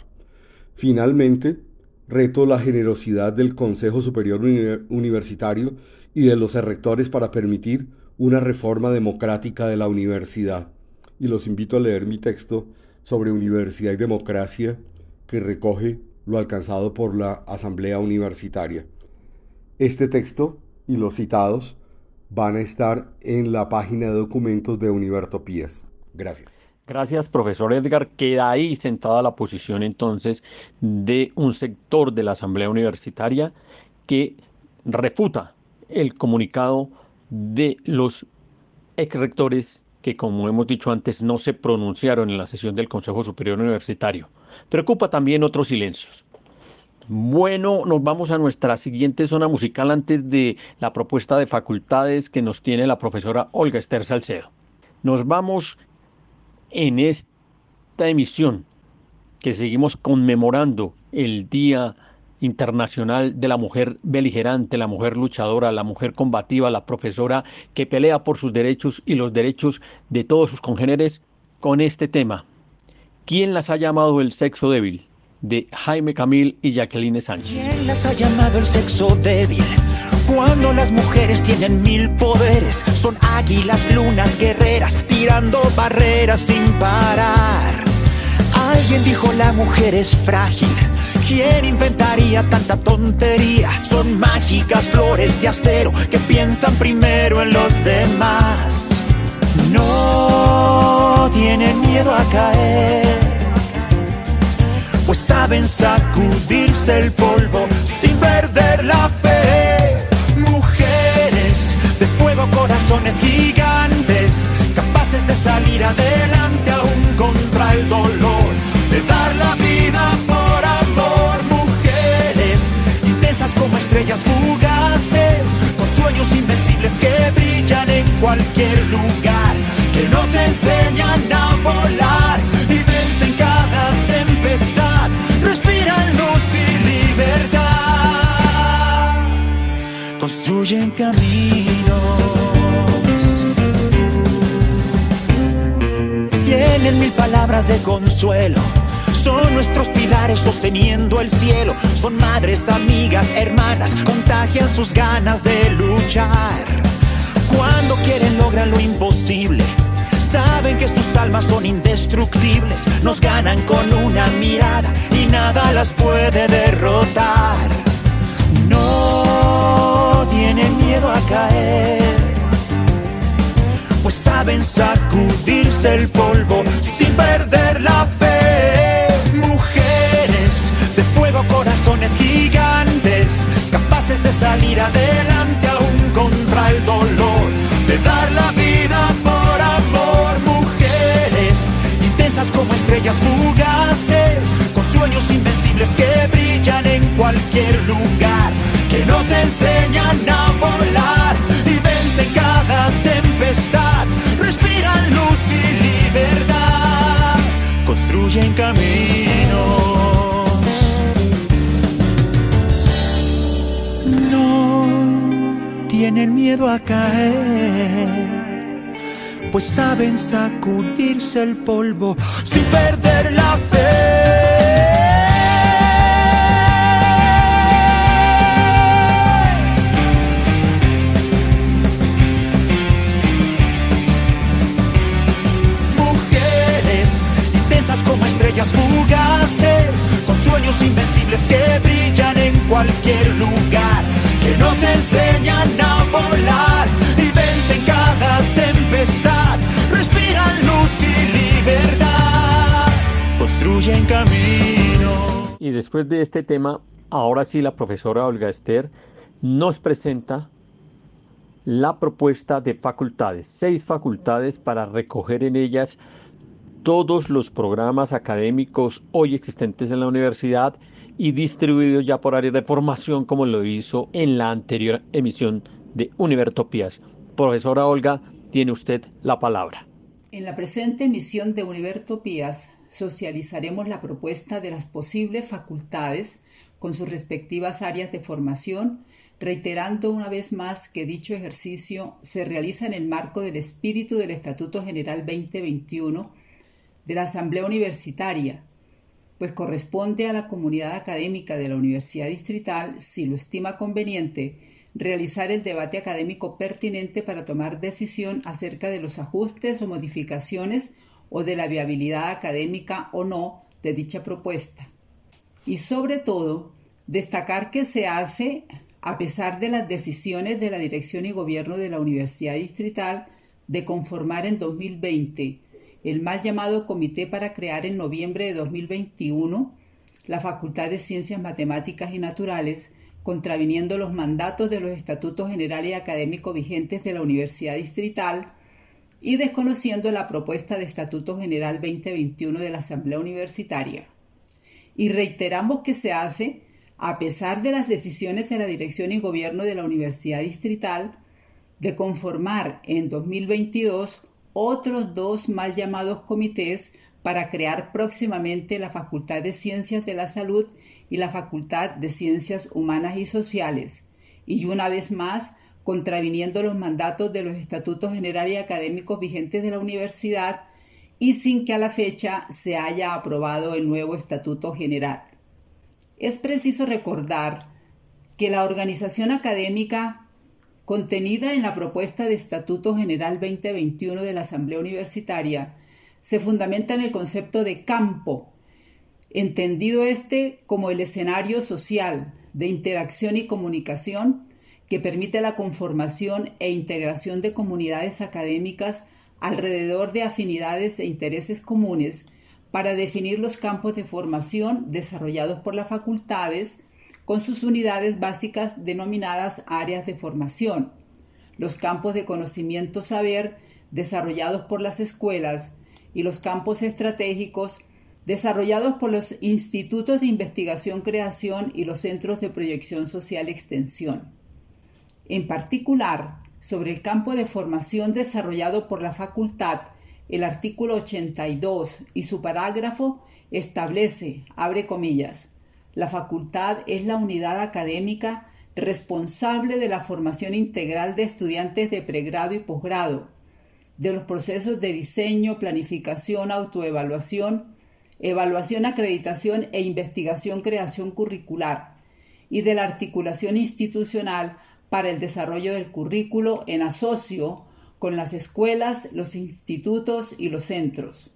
Finalmente, reto la generosidad del Consejo Superior Universitario y de los rectores para permitir una reforma democrática de la universidad. Y los invito a leer mi texto sobre universidad y democracia que recoge lo alcanzado por la Asamblea Universitaria. Este texto y los citados van a estar en la página de documentos de Univertopías. Gracias. Gracias, profesor Edgar. Queda ahí sentada la posición entonces de un sector de la Asamblea Universitaria que refuta el comunicado de los ex rectores que, como hemos dicho antes, no se pronunciaron en la sesión del Consejo Superior Universitario. Preocupa también otros silencios. Bueno, nos vamos a nuestra siguiente zona musical antes de la propuesta de facultades que nos tiene la profesora Olga Esther Salcedo. Nos vamos en esta emisión que seguimos conmemorando el Día Internacional de la Mujer Beligerante, la mujer luchadora, la mujer combativa, la profesora que pelea por sus derechos y los derechos de todos sus congéneres con este tema. ¿Quién las ha llamado el sexo débil? De Jaime Camil y Jacqueline Sánchez. ¿Quién las ha llamado el sexo débil? Cuando las mujeres tienen mil poderes, son águilas, lunas, guerreras, tirando barreras sin parar. Alguien dijo la mujer es frágil. ¿Quién inventaría tanta tontería? Son mágicas flores de acero que piensan primero en los demás. No tienen miedo a caer pues saben sacudirse el polvo sin perder la fe. Mujeres de fuego, corazones gigantes, capaces de salir adelante aún contra el dolor, de dar la vida por amor. Mujeres intensas como estrellas fugaces, con sueños invencibles que brillan en cualquier lugar, que nos enseñan a volar caminos. Tienen mil palabras de consuelo. Son nuestros pilares sosteniendo el cielo. Son madres, amigas, hermanas. Contagian sus ganas de luchar. Cuando quieren logran lo imposible Saben que sus almas son indestructibles, nos ganan con una mirada y nada las puede derrotar. No tienen miedo a caer, pues saben sacudirse el polvo sin perder la fe. Mujeres de fuego, corazones gigantes, capaces de salir adelante aún contra el dolor, de dar la vida por como estrellas fugaces, con sueños invencibles que brillan en cualquier lugar, que nos enseñan a volar y vencen cada tempestad, respiran luz y libertad, construyen caminos. No tienen miedo a caer pues saben sacudirse el polvo sin perder la fe. Sueños invencibles que brillan en cualquier lugar, que nos enseñan a volar y vencen cada tempestad respiran luz y libertad, construyen camino. Y después de este tema, ahora sí la profesora Olga Esther nos presenta la propuesta de facultades, seis facultades para recoger en ellas todos los programas académicos hoy existentes en la universidad y distribuidos ya por áreas de formación como lo hizo en la anterior emisión de Univertopías. Profesora Olga, tiene usted la palabra. En la presente emisión de Univertopías socializaremos la propuesta de las posibles facultades con sus respectivas áreas de formación, reiterando una vez más que dicho ejercicio se realiza en el marco del espíritu del Estatuto General 2021 de la Asamblea Universitaria, pues corresponde a la comunidad académica de la Universidad Distrital, si lo estima conveniente, realizar el debate académico pertinente para tomar decisión acerca de los ajustes o modificaciones o de la viabilidad académica o no de dicha propuesta. Y sobre todo, destacar que se hace a pesar de las decisiones de la dirección y gobierno de la Universidad Distrital de conformar en 2020 el mal llamado comité para crear en noviembre de 2021 la Facultad de Ciencias Matemáticas y Naturales, contraviniendo los mandatos de los estatutos generales y académicos vigentes de la Universidad Distrital y desconociendo la propuesta de Estatuto General 2021 de la Asamblea Universitaria. Y reiteramos que se hace a pesar de las decisiones de la dirección y gobierno de la Universidad Distrital de conformar en 2022 otros dos mal llamados comités para crear próximamente la Facultad de Ciencias de la Salud y la Facultad de Ciencias Humanas y Sociales, y una vez más contraviniendo los mandatos de los estatutos generales y académicos vigentes de la universidad y sin que a la fecha se haya aprobado el nuevo estatuto general. Es preciso recordar que la organización académica contenida en la propuesta de Estatuto General 2021 de la Asamblea Universitaria, se fundamenta en el concepto de campo, entendido este como el escenario social de interacción y comunicación que permite la conformación e integración de comunidades académicas alrededor de afinidades e intereses comunes para definir los campos de formación desarrollados por las facultades, con sus unidades básicas denominadas áreas de formación, los campos de conocimiento saber desarrollados por las escuelas y los campos estratégicos desarrollados por los institutos de investigación creación y los centros de proyección social extensión. En particular, sobre el campo de formación desarrollado por la facultad, el artículo 82 y su parágrafo establece, abre comillas, la facultad es la unidad académica responsable de la formación integral de estudiantes de pregrado y posgrado, de los procesos de diseño, planificación, autoevaluación, evaluación, acreditación e investigación, creación curricular, y de la articulación institucional para el desarrollo del currículo en asocio con las escuelas, los institutos y los centros.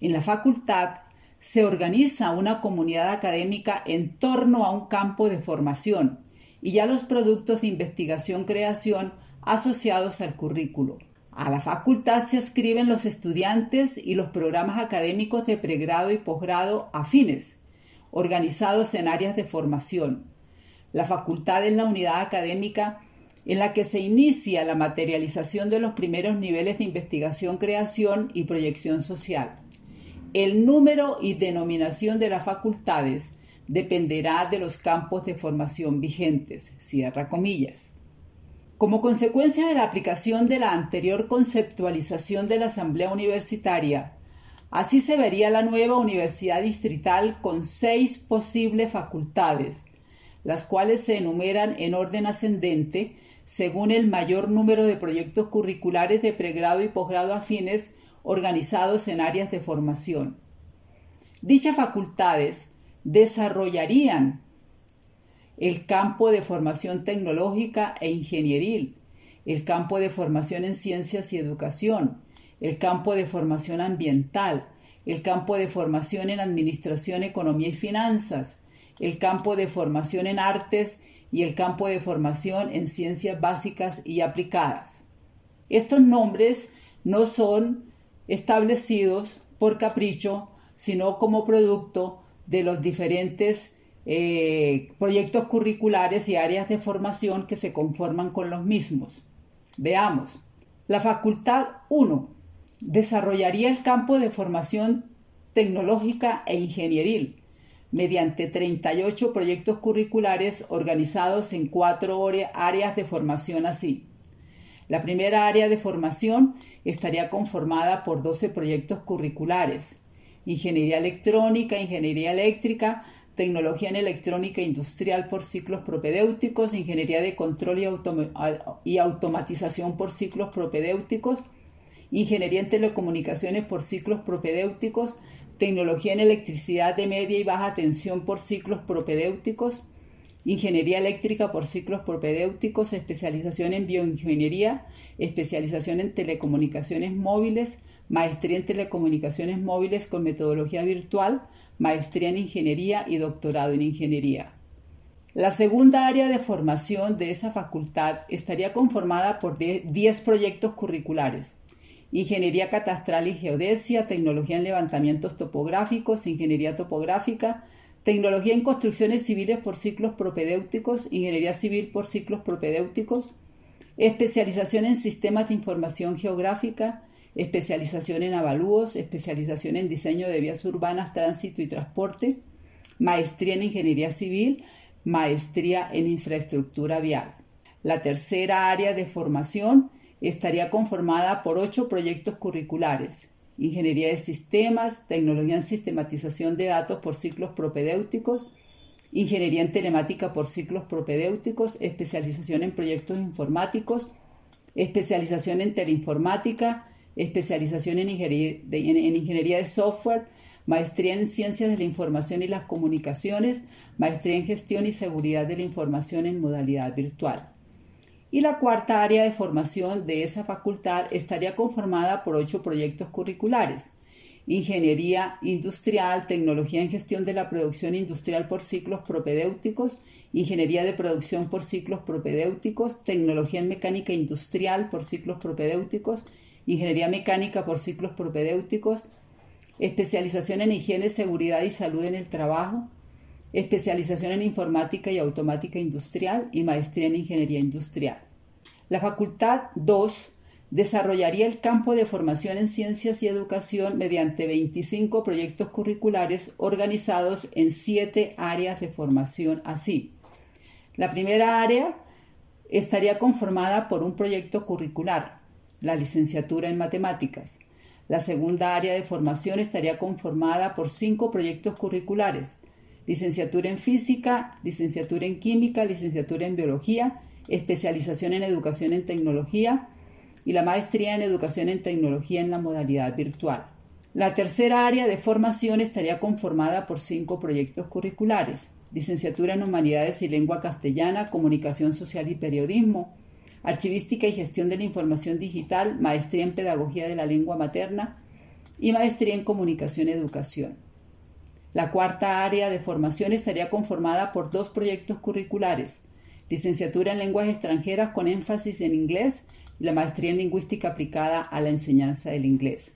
En la facultad se organiza una comunidad académica en torno a un campo de formación y ya los productos de investigación-creación asociados al currículo. A la facultad se escriben los estudiantes y los programas académicos de pregrado y posgrado afines, organizados en áreas de formación. La facultad es la unidad académica en la que se inicia la materialización de los primeros niveles de investigación-creación y proyección social. El número y denominación de las facultades dependerá de los campos de formación vigentes. Cierra comillas. Como consecuencia de la aplicación de la anterior conceptualización de la Asamblea Universitaria, así se vería la nueva universidad distrital con seis posibles facultades, las cuales se enumeran en orden ascendente según el mayor número de proyectos curriculares de pregrado y posgrado afines organizados en áreas de formación. Dichas facultades desarrollarían el campo de formación tecnológica e ingenieril, el campo de formación en ciencias y educación, el campo de formación ambiental, el campo de formación en administración, economía y finanzas, el campo de formación en artes y el campo de formación en ciencias básicas y aplicadas. Estos nombres no son establecidos por capricho, sino como producto de los diferentes eh, proyectos curriculares y áreas de formación que se conforman con los mismos. Veamos. La Facultad 1 desarrollaría el campo de formación tecnológica e ingenieril mediante 38 proyectos curriculares organizados en cuatro áreas de formación así. La primera área de formación estaría conformada por 12 proyectos curriculares, Ingeniería electrónica, Ingeniería eléctrica, Tecnología en electrónica industrial por ciclos propedéuticos, Ingeniería de control y, automatización por ciclos propedéuticos, Ingeniería en telecomunicaciones por ciclos propedéuticos, Tecnología en electricidad de media y baja tensión por ciclos propedéuticos, Ingeniería eléctrica por ciclos propedéuticos, especialización en bioingeniería, especialización en telecomunicaciones móviles, maestría en telecomunicaciones móviles con metodología virtual, maestría en ingeniería y doctorado en ingeniería. La segunda área de formación de esa facultad estaría conformada por 10 proyectos curriculares. Ingeniería catastral y geodesia, tecnología en levantamientos topográficos, ingeniería topográfica, tecnología en construcciones civiles por ciclos propedéuticos, ingeniería civil por ciclos propedéuticos, especialización en sistemas de información geográfica, especialización en avalúos, especialización en diseño de vías urbanas, tránsito y transporte, maestría en ingeniería civil, maestría en infraestructura vial. La tercera área de formación estaría conformada por ocho proyectos curriculares, Ingeniería de Sistemas, Tecnología en Sistematización de Datos por ciclos propedéuticos, Ingeniería en Telemática por ciclos propedéuticos, especialización en proyectos informáticos, especialización en teleinformática, especialización en ingeniería, en ingeniería de software, maestría en Ciencias de la Información y las Comunicaciones, maestría en Gestión y Seguridad de la Información en modalidad virtual y la cuarta área de formación de esa facultad estaría conformada por ocho proyectos curriculares. Ingeniería industrial, tecnología en gestión de la producción industrial por ciclos propedéuticos, ingeniería de producción por ciclos propedéuticos, tecnología en mecánica industrial por ciclos propedéuticos, ingeniería mecánica por ciclos propedéuticos, especialización en higiene, seguridad y salud en el trabajo, especialización en informática y automática industrial y maestría en ingeniería industrial. La Facultad 2 desarrollaría el campo de formación en ciencias y educación mediante 25 proyectos curriculares organizados en siete áreas de formación así. La primera área estaría conformada por un proyecto curricular, la licenciatura en matemáticas. La segunda área de formación estaría conformada por cinco proyectos curriculares, licenciatura en física, licenciatura en química, licenciatura en biología, especialización en educación en tecnología y la maestría en educación en tecnología en la modalidad virtual. La tercera área de formación estaría conformada por cinco proyectos curriculares, licenciatura en humanidades y lengua castellana, comunicación social y periodismo, archivística y gestión de la información digital, maestría en pedagogía de la lengua materna y maestría en comunicación y educación. La cuarta área de formación estaría conformada por dos proyectos curriculares, licenciatura en lenguas extranjeras con énfasis en inglés y la maestría en lingüística aplicada a la enseñanza del inglés.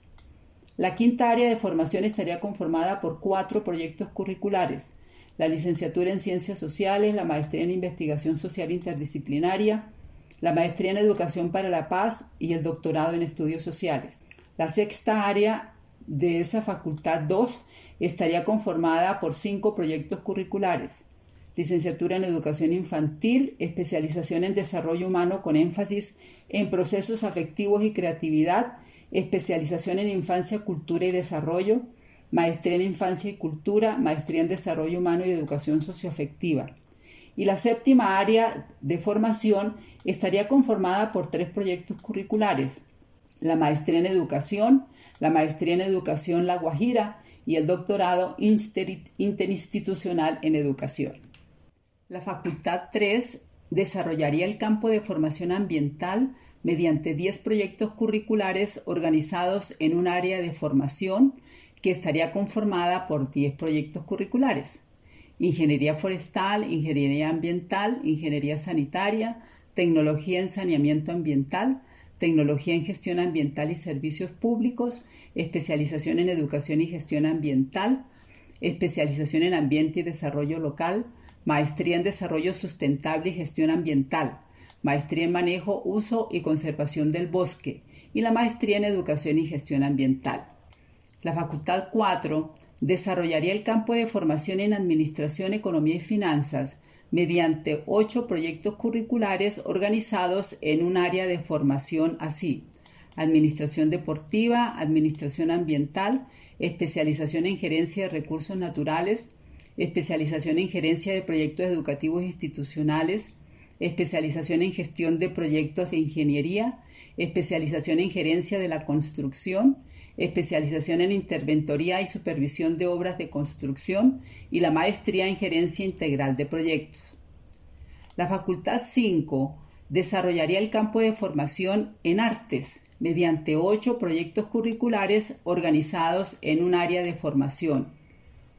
La quinta área de formación estaría conformada por cuatro proyectos curriculares, la licenciatura en ciencias sociales, la maestría en investigación social interdisciplinaria, la maestría en educación para la paz y el doctorado en estudios sociales. La sexta área de esa facultad 2 estaría conformada por cinco proyectos curriculares. Licenciatura en Educación Infantil, especialización en Desarrollo Humano con énfasis en procesos afectivos y creatividad, especialización en Infancia, Cultura y Desarrollo, maestría en Infancia y Cultura, maestría en Desarrollo Humano y Educación Socioafectiva. Y la séptima área de formación estaría conformada por tres proyectos curriculares, la maestría en Educación, la maestría en Educación La Guajira y el doctorado interinstitucional en Educación. La Facultad 3 desarrollaría el campo de formación ambiental mediante 10 proyectos curriculares organizados en un área de formación que estaría conformada por 10 proyectos curriculares. Ingeniería forestal, ingeniería ambiental, ingeniería sanitaria, tecnología en saneamiento ambiental, tecnología en gestión ambiental y servicios públicos, especialización en educación y gestión ambiental, especialización en ambiente y desarrollo local, maestría en desarrollo sustentable y gestión ambiental, maestría en manejo, uso y conservación del bosque y la maestría en educación y gestión ambiental. La Facultad 4 desarrollaría el campo de formación en Administración, Economía y Finanzas mediante ocho proyectos curriculares organizados en un área de formación así. Administración deportiva, Administración ambiental, especialización en gerencia de recursos naturales, especialización en gerencia de proyectos educativos institucionales, especialización en gestión de proyectos de ingeniería, especialización en gerencia de la construcción, especialización en interventoría y supervisión de obras de construcción y la maestría en gerencia integral de proyectos. La Facultad 5 desarrollaría el campo de formación en artes mediante ocho proyectos curriculares organizados en un área de formación,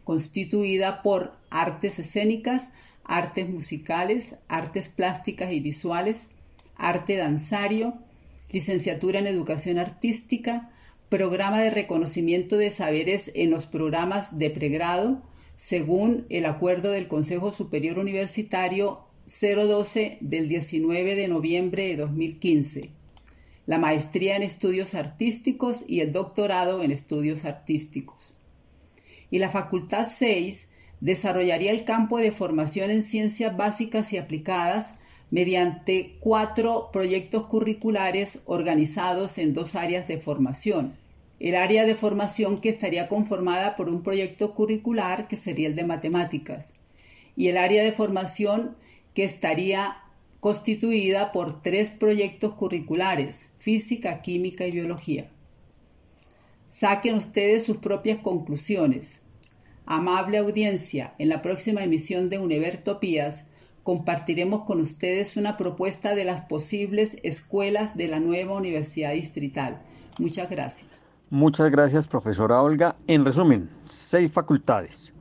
constituida por artes escénicas, artes musicales, artes plásticas y visuales, arte danzario, licenciatura en educación artística, programa de reconocimiento de saberes en los programas de pregrado, según el acuerdo del Consejo Superior Universitario 012 del 19 de noviembre de 2015, la maestría en estudios artísticos y el doctorado en estudios artísticos. Y la Facultad 6 desarrollaría el campo de formación en ciencias básicas y aplicadas mediante cuatro proyectos curriculares organizados en dos áreas de formación. El área de formación que estaría conformada por un proyecto curricular que sería el de matemáticas y el área de formación que estaría constituida por tres proyectos curriculares, física, química y biología. Saquen ustedes sus propias conclusiones. Amable audiencia, en la próxima emisión de Univertopías compartiremos con ustedes una propuesta de las posibles escuelas de la nueva Universidad Distrital. Muchas gracias. Muchas gracias, profesora Olga. En resumen, seis facultades.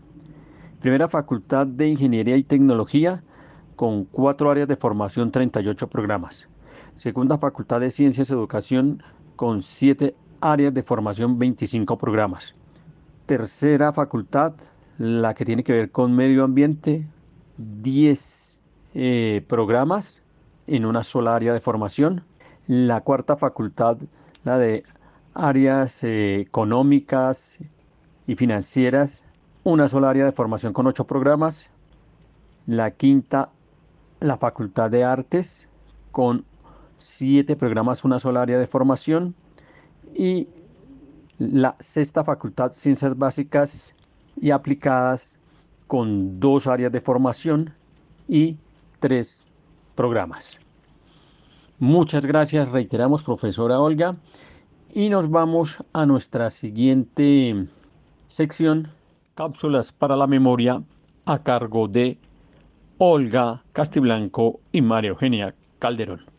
Primera Facultad de Ingeniería y Tecnología, con cuatro áreas de formación, 38 programas. Segunda Facultad de Ciencias y Educación, con siete áreas de formación, 25 programas. Tercera facultad, la que tiene que ver con medio ambiente, 10 eh, programas en una sola área de formación. La cuarta facultad, la de áreas eh, económicas y financieras, una sola área de formación con ocho programas. La quinta, la facultad de artes, con siete programas, una sola área de formación. Y la sexta facultad, ciencias básicas y aplicadas, con dos áreas de formación y tres programas. Muchas gracias, reiteramos, profesora Olga, y nos vamos a nuestra siguiente sección, cápsulas para la memoria, a cargo de Olga Castiblanco y María Eugenia Calderón.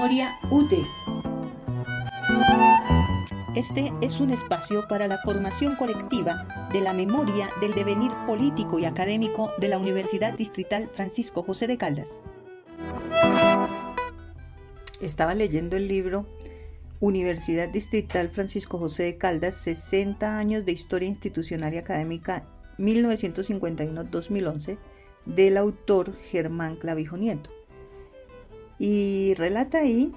Memoria UD. Este es un espacio para la formación colectiva de la memoria del devenir político y académico de la Universidad Distrital Francisco José de Caldas. Estaba leyendo el libro Universidad Distrital Francisco José de Caldas, 60 años de historia institucional y académica 1951-2011 del autor Germán Clavijo Nieto. Y relata ahí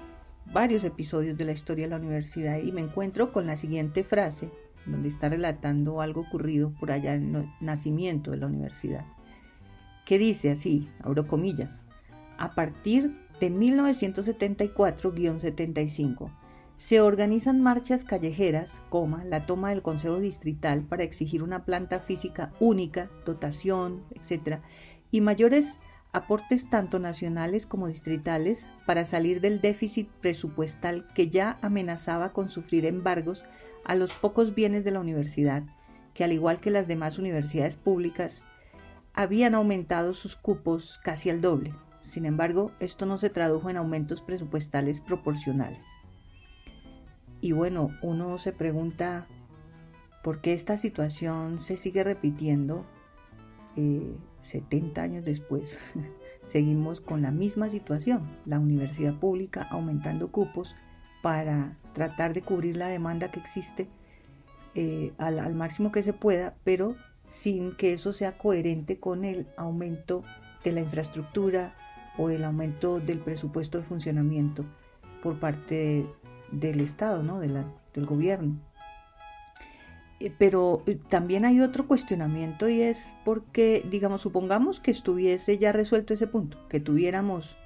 varios episodios de la historia de la universidad y me encuentro con la siguiente frase, donde está relatando algo ocurrido por allá en el nacimiento de la universidad, que dice así, abro comillas, a partir de 1974-75 se organizan marchas callejeras, coma, la toma del Consejo Distrital para exigir una planta física única, dotación, etc., y mayores aportes tanto nacionales como distritales para salir del déficit presupuestal que ya amenazaba con sufrir embargos a los pocos bienes de la universidad, que al igual que las demás universidades públicas, habían aumentado sus cupos casi al doble. Sin embargo, esto no se tradujo en aumentos presupuestales proporcionales. Y bueno, uno se pregunta por qué esta situación se sigue repitiendo eh, 70 años después, seguimos con la misma situación, la universidad pública aumentando cupos para tratar de cubrir la demanda que existe eh, al, máximo que se pueda, pero sin que eso sea coherente con el aumento de la infraestructura o el aumento del presupuesto de funcionamiento por parte del Estado, ¿no? del gobierno. Eh, pero eh, también hay otro cuestionamiento y es porque, digamos, supongamos que estuviese ya resuelto ese punto, que tuviéramos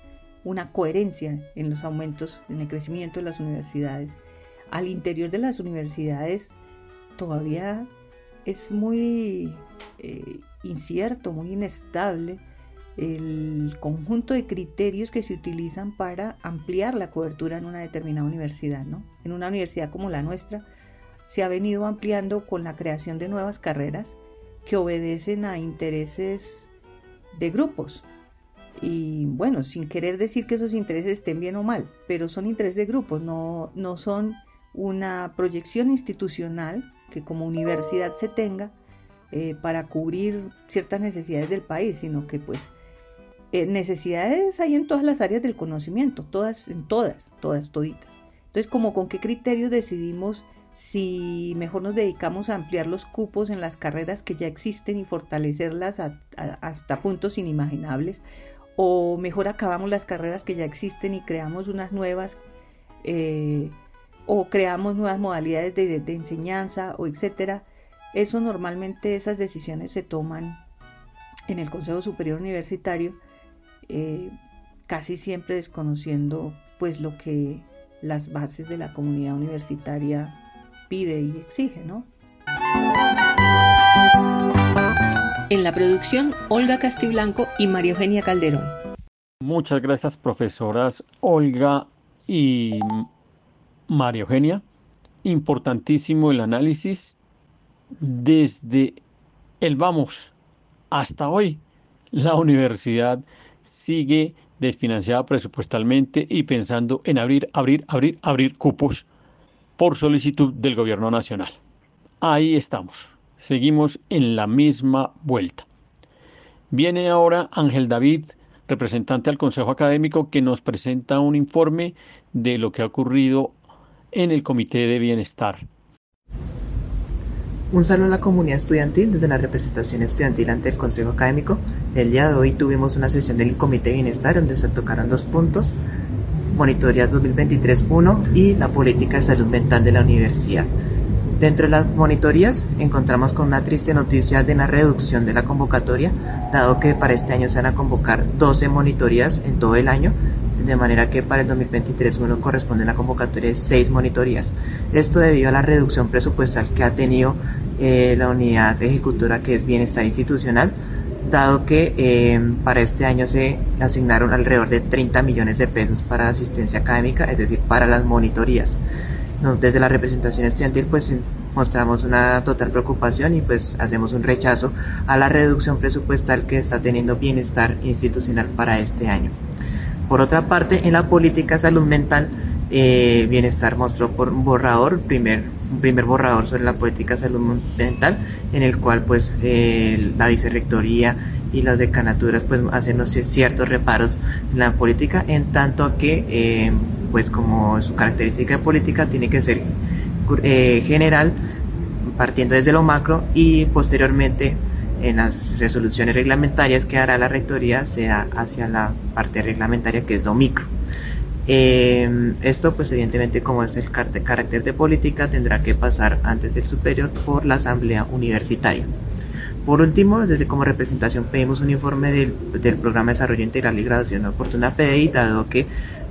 una coherencia en los aumentos, en el crecimiento de las universidades. Al interior de las universidades todavía es muy eh, incierto, muy inestable el conjunto de criterios que se utilizan para ampliar la cobertura en una determinada universidad. ¿no? En una universidad como la nuestra se ha venido ampliando con la creación de nuevas carreras que obedecen a intereses de grupos. Y bueno, sin querer decir que esos intereses estén bien o mal, pero son intereses de grupos, no, no son una proyección institucional que como universidad se tenga eh, para cubrir ciertas necesidades del país, sino que pues eh, necesidades hay en todas las áreas del conocimiento, todas, en todas, todas, toditas. Entonces, como con qué criterio decidimos si mejor nos dedicamos a ampliar los cupos en las carreras que ya existen y fortalecerlas hasta puntos inimaginables, o mejor acabamos las carreras que ya existen y creamos unas nuevas, eh, o creamos nuevas modalidades de, enseñanza, o etcétera. Eso normalmente, esas decisiones se toman en el Consejo Superior Universitario eh, casi siempre desconociendo pues lo que las bases de la comunidad universitaria pide y exige, ¿no? En la producción, Olga Castiblanco y María Eugenia Calderón. Muchas gracias, profesoras Olga y María Eugenia. Importantísimo el análisis desde el vamos hasta hoy. La universidad sigue desfinanciada presupuestalmente y pensando en abrir, abrir, abrir, abrir cupos por solicitud del gobierno nacional. Ahí estamos, seguimos en la misma vuelta. Viene ahora Ángel David, representante al Consejo Académico, que nos presenta un informe de lo que ha ocurrido en el Comité de Bienestar un saludo a la comunidad estudiantil desde la representación estudiantil ante el Consejo Académico. El día de hoy tuvimos una sesión del Comité de Bienestar donde se tocaron dos puntos, Monitorías 2023-1 y la política de salud mental de la universidad. Dentro de las monitorías encontramos con una triste noticia de una reducción de la convocatoria, dado que para este año se van a convocar 12 monitorías en todo el año de manera que para el 2023 uno corresponde a la convocatoria de seis monitorías. Esto debido a la reducción presupuestal que ha tenido eh, la unidad ejecutora que es bienestar institucional, dado que eh, para este año se asignaron alrededor de 30 millones de pesos para asistencia académica, es decir, para las monitorías. Nos, desde la representación estudiantil pues mostramos una total preocupación y pues hacemos un rechazo a la reducción presupuestal que está teniendo bienestar institucional para este año. Por otra parte, en la política salud mental, eh, Bienestar mostró por borrador, primer, un primer borrador sobre la política salud mental, en el cual pues eh, la vicerrectoría y las decanaturas pues hacen ciertos reparos en la política, en tanto que eh, pues como su característica de política tiene que ser general, partiendo desde lo macro y posteriormente en las resoluciones reglamentarias que hará la rectoría sea hacia la parte reglamentaria que es lo micro. Eh, esto pues evidentemente como es el carácter de política tendrá que pasar antes del superior por la asamblea universitaria. Por último, desde como representación pedimos un informe del, del programa de desarrollo integral y graduación oportuna PDI, dado que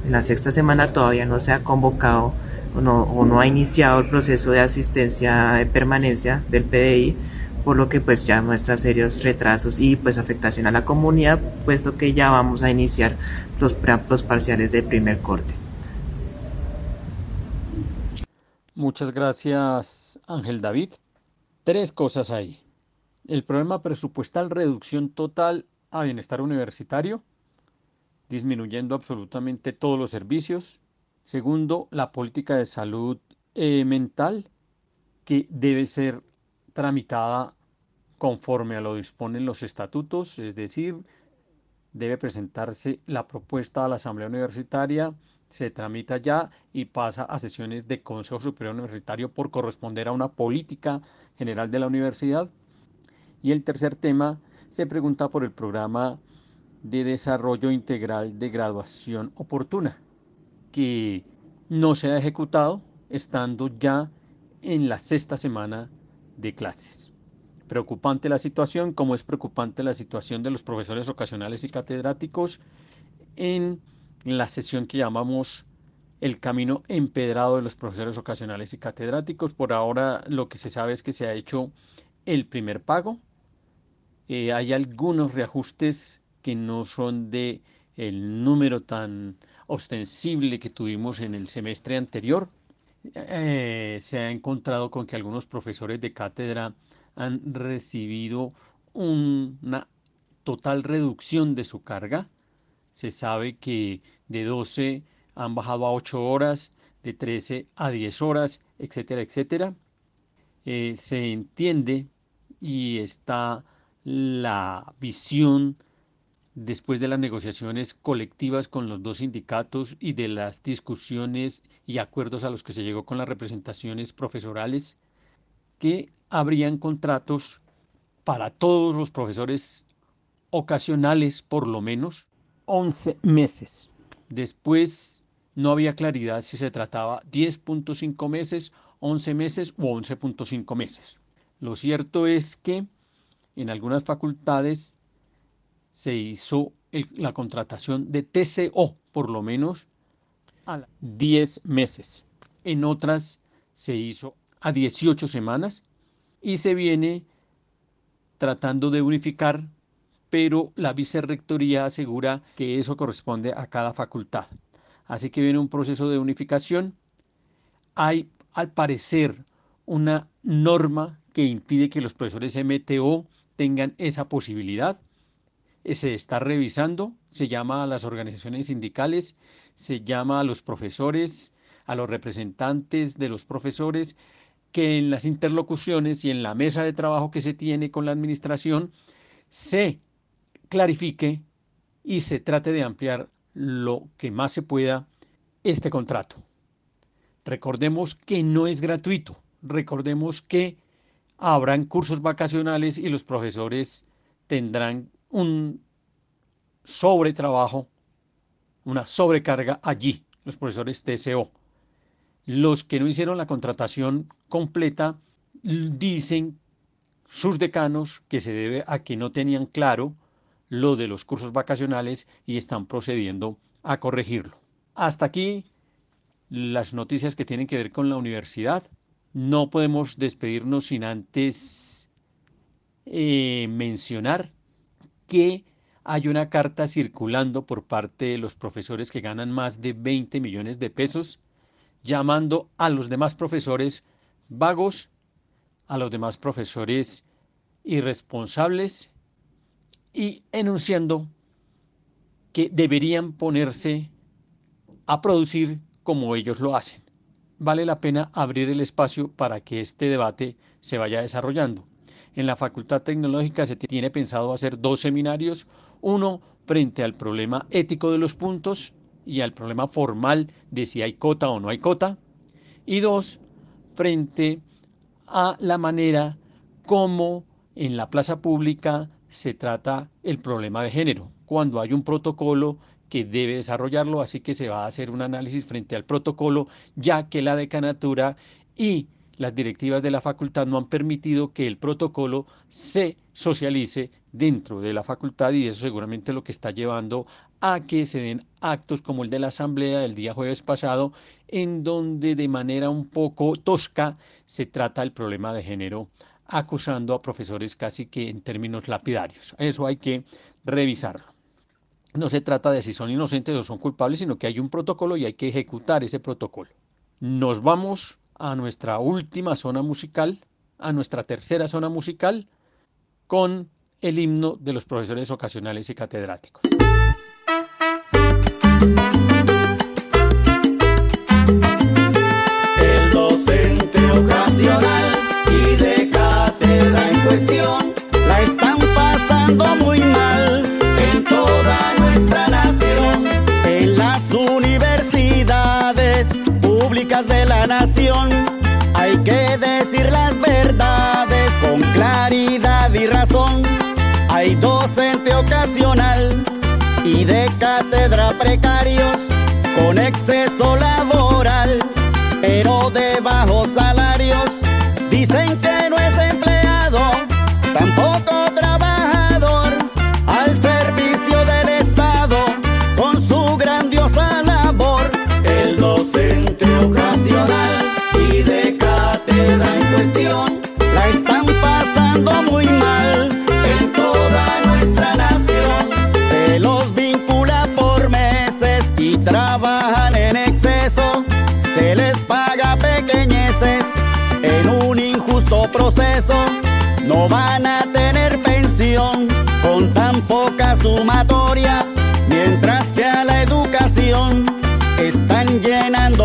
en la sexta semana todavía no se ha convocado o no, o no ha iniciado el proceso de asistencia de permanencia del PDI por lo que pues ya muestra serios retrasos y pues afectación a la comunidad, puesto que ya vamos a iniciar los preamplos parciales de primer corte. Muchas gracias Ángel David. Tres cosas ahí. El problema presupuestal, reducción total a bienestar universitario, disminuyendo absolutamente todos los servicios. Segundo, la política de salud eh, mental, que debe ser tramitada conforme a lo disponen los estatutos, es decir, debe presentarse la propuesta a la Asamblea Universitaria, se tramita ya y pasa a sesiones de Consejo Superior Universitario por corresponder a una política general de la universidad. Y el tercer tema se pregunta por el programa de desarrollo integral de graduación oportuna, que no se ha ejecutado estando ya en la sexta semana de clases. Preocupante la situación, como es preocupante la situación de los profesores ocasionales y catedráticos en la sesión que llamamos el camino empedrado de los profesores ocasionales y catedráticos. Por ahora lo que se sabe es que se ha hecho el primer pago. Eh, hay algunos reajustes que no son de el número tan ostensible que tuvimos en el semestre anterior. Eh, se ha encontrado con que algunos profesores de cátedra han recibido una total reducción de su carga. Se sabe que de 12 han bajado a 8 horas, de 13 a 10 horas, etcétera, etcétera. Eh, se entiende y está la visión después de las negociaciones colectivas con los dos sindicatos y de las discusiones y acuerdos a los que se llegó con las representaciones profesorales, que habrían contratos para todos los profesores ocasionales, por lo menos, 11 meses. Después no había claridad si se trataba 10.5 meses, 11 meses u 11.5 meses. Lo cierto es que en algunas facultades se hizo la contratación de TCO, por lo menos a 10 meses. En otras se hizo a 18 semanas y se viene tratando de unificar, pero la vicerrectoría asegura que eso corresponde a cada facultad. Así que viene un proceso de unificación. Hay, al parecer, una norma que impide que los profesores MTO tengan esa posibilidad se está revisando, se llama a las organizaciones sindicales, se llama a los profesores, a los representantes de los profesores, que en las interlocuciones y en la mesa de trabajo que se tiene con la administración se clarifique y se trate de ampliar lo que más se pueda este contrato. Recordemos que no es gratuito, recordemos que habrán cursos vacacionales y los profesores tendrán un sobretrabajo, una sobrecarga allí, los profesores TCO. Los que no hicieron la contratación completa dicen sus decanos que se debe a que no tenían claro lo de los cursos vacacionales y están procediendo a corregirlo. Hasta aquí las noticias que tienen que ver con la universidad. No podemos despedirnos sin antes eh, mencionar que hay una carta circulando por parte de los profesores que ganan más de 20 millones de pesos, llamando a los demás profesores vagos, a los demás profesores irresponsables y enunciando que deberían ponerse a producir como ellos lo hacen. Vale la pena abrir el espacio para que este debate se vaya desarrollando. En la Facultad Tecnológica se tiene pensado hacer dos seminarios, uno frente al problema ético de los puntos y al problema formal de si hay cota o no hay cota, y dos, frente a la manera como en la plaza pública se trata el problema de género, cuando hay un protocolo que debe desarrollarlo, así que se va a hacer un análisis frente al protocolo, ya que la decanatura y las directivas de la facultad no han permitido que el protocolo se socialice dentro de la facultad y eso seguramente lo que está llevando a que se den actos como el de la asamblea del día jueves pasado, en donde de manera un poco tosca se trata el problema de género, acusando a profesores casi que en términos lapidarios. Eso hay que revisarlo. No se trata de si son inocentes o son culpables, sino que hay un protocolo y hay que ejecutar ese protocolo. Nos vamos a nuestra última zona musical, a nuestra tercera zona musical, con el himno de los profesores ocasionales y catedráticos. El docente ocasional y de cátedra en cuestión la están pasando muy de la nación. Hay que decir las verdades con claridad y razón Hay docente ocasional y de cátedra precarios con exceso laboral, pero de bajos salarios. Dicen que en un injusto proceso. No van a tener pensión con tan poca sumatoria, mientras que a la educación están llenando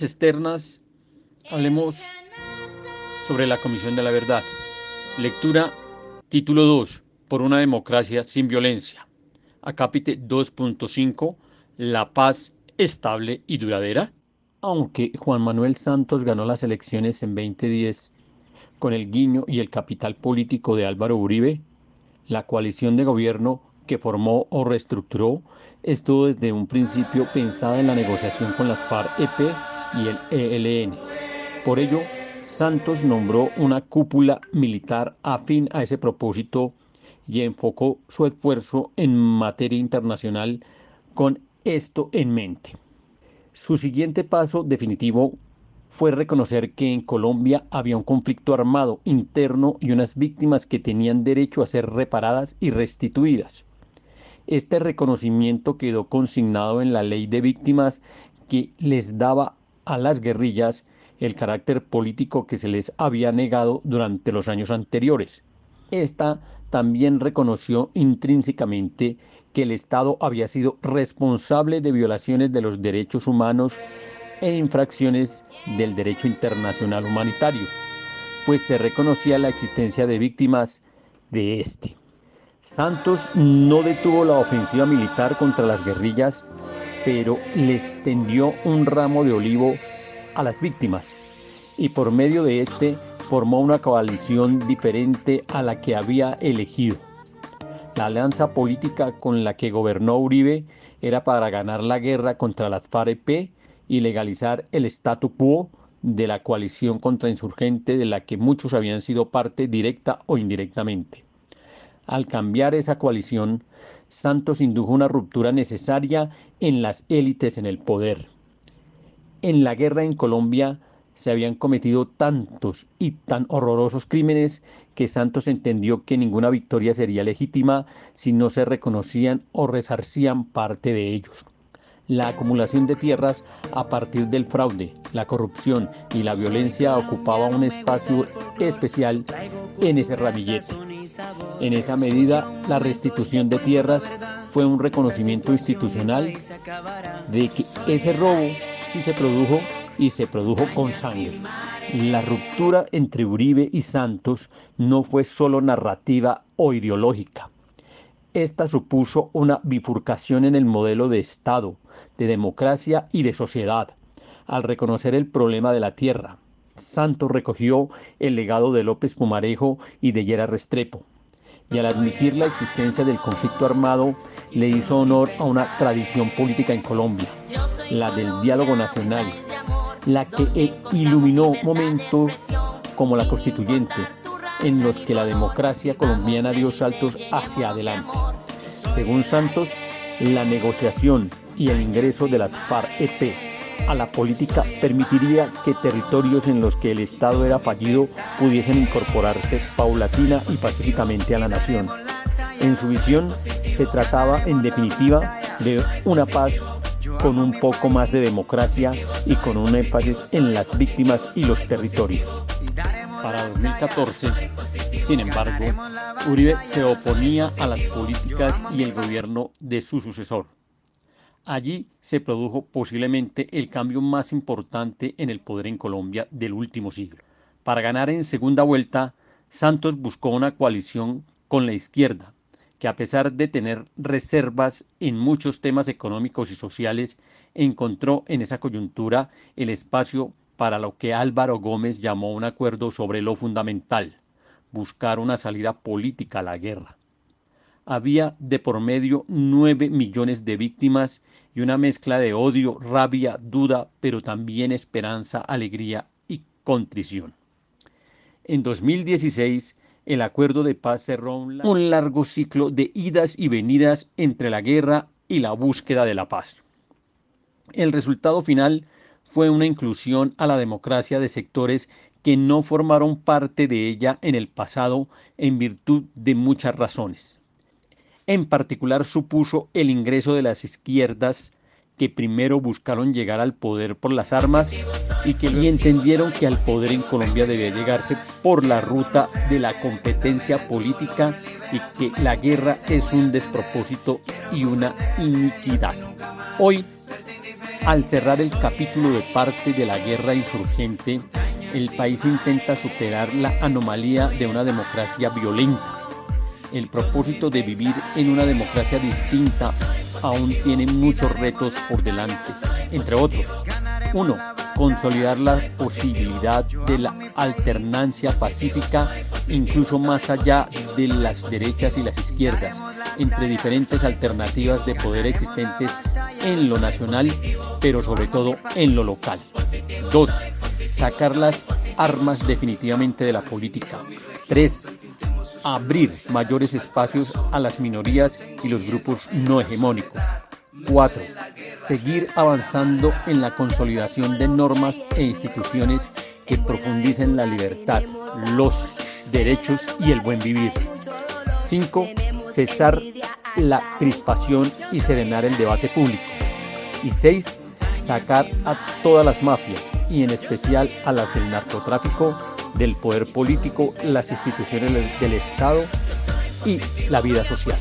Externas, hablemos sobre la Comisión de la Verdad. Lectura, título 2, por una democracia sin violencia. Acápite 2.5, la paz estable y duradera. Aunque Juan Manuel Santos ganó las elecciones en 2010 con el guiño y el capital político de Álvaro Uribe, la coalición de gobierno que formó o reestructuró estuvo desde un principio pensada en la negociación con las FARC-EP y el ELN. Por ello, Santos nombró una cúpula militar afín a ese propósito y enfocó su esfuerzo en materia internacional con esto en mente. Su siguiente paso definitivo fue reconocer que en Colombia había un conflicto armado interno y unas víctimas que tenían derecho a ser reparadas y restituidas. Este reconocimiento quedó consignado en la ley de víctimas que les daba a las guerrillas el carácter político que se les había negado durante los años anteriores. Esta también reconoció intrínsecamente que el Estado había sido responsable de violaciones de los derechos humanos e infracciones del derecho internacional humanitario, pues se reconocía la existencia de víctimas de este. Santos no detuvo la ofensiva militar contra las guerrillas, pero les tendió un ramo de olivo a las víctimas y por medio de este formó una coalición diferente a la que había elegido. La alianza política con la que gobernó Uribe era para ganar la guerra contra las FARC y legalizar el statu quo de la coalición contrainsurgente de la que muchos habían sido parte directa o indirectamente. Al cambiar esa coalición, Santos indujo una ruptura necesaria en las élites en el poder. En la guerra en Colombia se habían cometido tantos y tan horrorosos crímenes que Santos entendió que ninguna victoria sería legítima si no se reconocían o resarcían parte de ellos. La acumulación de tierras a partir del fraude, la corrupción y la violencia ocupaba un espacio especial en ese ramillete. En esa medida, la restitución de tierras fue un reconocimiento institucional de que ese robo sí se produjo y se produjo con sangre. La ruptura entre Uribe y Santos no fue solo narrativa o ideológica. Esta supuso una bifurcación en el modelo de Estado, de democracia y de sociedad. Al reconocer el problema de la tierra, Santos recogió el legado de López Pumarejo y de Yera Restrepo, y al admitir la existencia del conflicto armado, le hizo honor a una tradición política en Colombia, la del diálogo nacional, la que iluminó momentos como la constituyente, en los que la democracia colombiana dio saltos hacia adelante. Según Santos, la negociación y el ingreso de las FARC-EP a la política permitiría que territorios en los que el Estado era fallido pudiesen incorporarse paulatina y pacíficamente a la nación. En su visión, se trataba en definitiva de una paz con un poco más de democracia y con un énfasis en las víctimas y los territorios. Para 2014, sin embargo, Uribe se oponía a las políticas y el gobierno de su sucesor. Allí se produjo posiblemente el cambio más importante en el poder en Colombia del último siglo. Para ganar en segunda vuelta, Santos buscó una coalición con la izquierda, que a pesar de tener reservas en muchos temas económicos y sociales, encontró en esa coyuntura el espacio para lo que Álvaro Gómez llamó un acuerdo sobre lo fundamental, buscar una salida política a la guerra. Había de por medio nueve millones de víctimas y una mezcla de odio, rabia, duda, pero también esperanza, alegría y contrición. En 2016, el acuerdo de paz cerró un largo ciclo de idas y venidas entre la guerra y la búsqueda de la paz. El resultado final fue una inclusión a la democracia de sectores que no formaron parte de ella en el pasado en virtud de muchas razones. En particular supuso el ingreso de las izquierdas que primero buscaron llegar al poder por las armas y que entendieron que al poder en Colombia debía llegarse por la ruta de la competencia política y que la guerra es un despropósito y una iniquidad. Hoy, al cerrar el capítulo de parte de la guerra insurgente, el país intenta superar la anomalía de una democracia violenta. El propósito de vivir en una democracia distinta aún tiene muchos retos por delante, entre otros. Uno, consolidar la posibilidad de la alternancia pacífica incluso más allá de las derechas y las izquierdas, entre diferentes alternativas de poder existentes en lo nacional, pero sobre todo en lo local. 2. Sacar las armas definitivamente de la política. 3. Abrir mayores espacios a las minorías y los grupos no hegemónicos. 4. Seguir avanzando en la consolidación de normas e instituciones que profundicen la libertad, los derechos y el buen vivir. 5. Cesar la crispación y serenar el debate público. Y 6. Sacar a todas las mafias, y en especial a las del narcotráfico, del poder político, las instituciones del Estado y la vida social.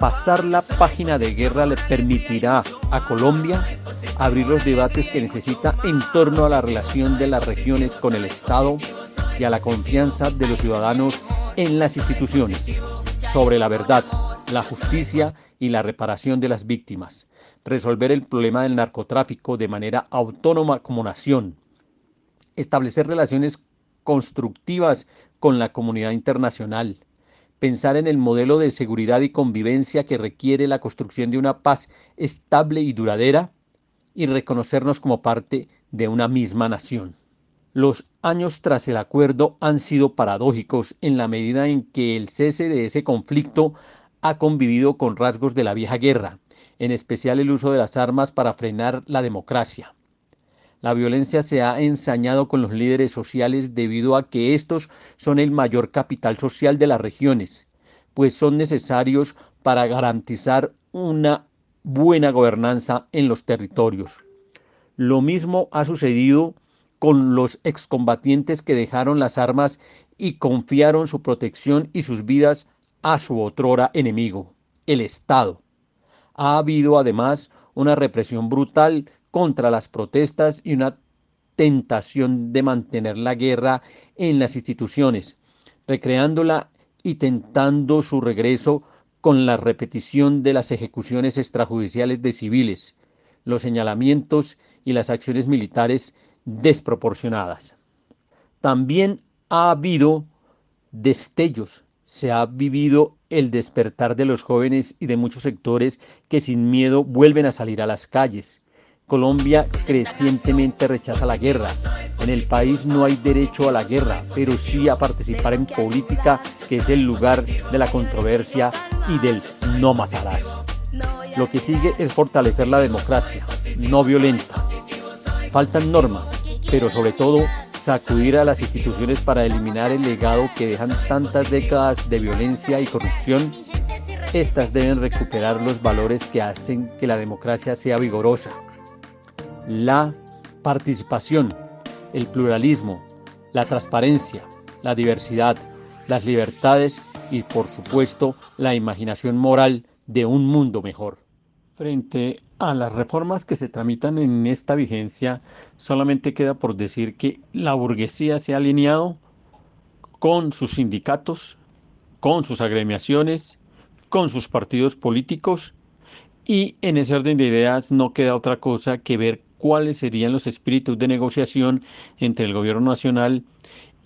Pasar la página de guerra le permitirá a Colombia abrir los debates que necesita en torno a la relación de las regiones con el Estado y a la confianza de los ciudadanos en las instituciones, sobre la verdad, la justicia y la reparación de las víctimas, resolver el problema del narcotráfico de manera autónoma como nación, establecer relaciones constructivas con la comunidad internacional, pensar en el modelo de seguridad y convivencia que requiere la construcción de una paz estable y duradera y reconocernos como parte de una misma nación. Los años tras el acuerdo han sido paradójicos en la medida en que el cese de ese conflicto ha convivido con rasgos de la vieja guerra, en especial el uso de las armas para frenar la democracia. La violencia se ha ensañado con los líderes sociales debido a que estos son el mayor capital social de las regiones, pues son necesarios para garantizar una buena gobernanza en los territorios. Lo mismo ha sucedido con los excombatientes que dejaron las armas y confiaron su protección y sus vidas a su otrora enemigo, el Estado. Ha habido además una represión brutal contra las protestas y una tentación de mantener la guerra en las instituciones, recreándola y tentando su regreso con la repetición de las ejecuciones extrajudiciales de civiles, los señalamientos y las acciones militares desproporcionadas. También ha habido destellos, se ha vivido el despertar de los jóvenes y de muchos sectores que sin miedo vuelven a salir a las calles. Colombia crecientemente rechaza la guerra. En el país no hay derecho a la guerra, pero sí a participar en política, que es el lugar de la controversia y del no matarás. Lo que sigue es fortalecer la democracia, no violenta, Faltan normas, pero sobre todo sacudir a las instituciones para eliminar el legado que dejan tantas décadas de violencia y corrupción. Estas deben recuperar los valores que hacen que la democracia sea vigorosa. La participación, el pluralismo, la transparencia, la diversidad, las libertades y por supuesto la imaginación moral de un mundo mejor. Frente a las reformas que se tramitan en esta vigencia, solamente queda por decir que la burguesía se ha alineado con sus sindicatos, con sus agremiaciones, con sus partidos políticos y en ese orden de ideas no queda otra cosa que ver cuáles serían los espíritus de negociación entre el gobierno nacional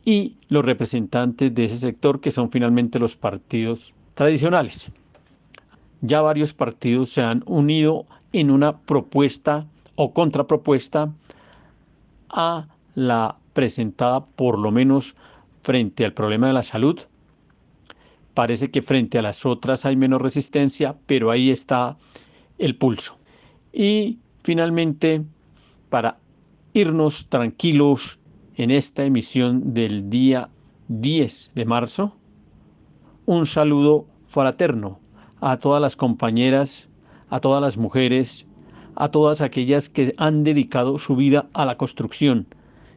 y los representantes de ese sector que son finalmente los partidos tradicionales ya varios partidos se han unido en una propuesta o contrapropuesta a la presentada por lo menos frente al problema de la salud. Parece que frente a las otras hay menos resistencia, pero ahí está el pulso. Y finalmente, para irnos tranquilos en esta emisión del día 10 de marzo, un saludo fraterno a todas las compañeras, a todas las mujeres, a todas aquellas que han dedicado su vida a la construcción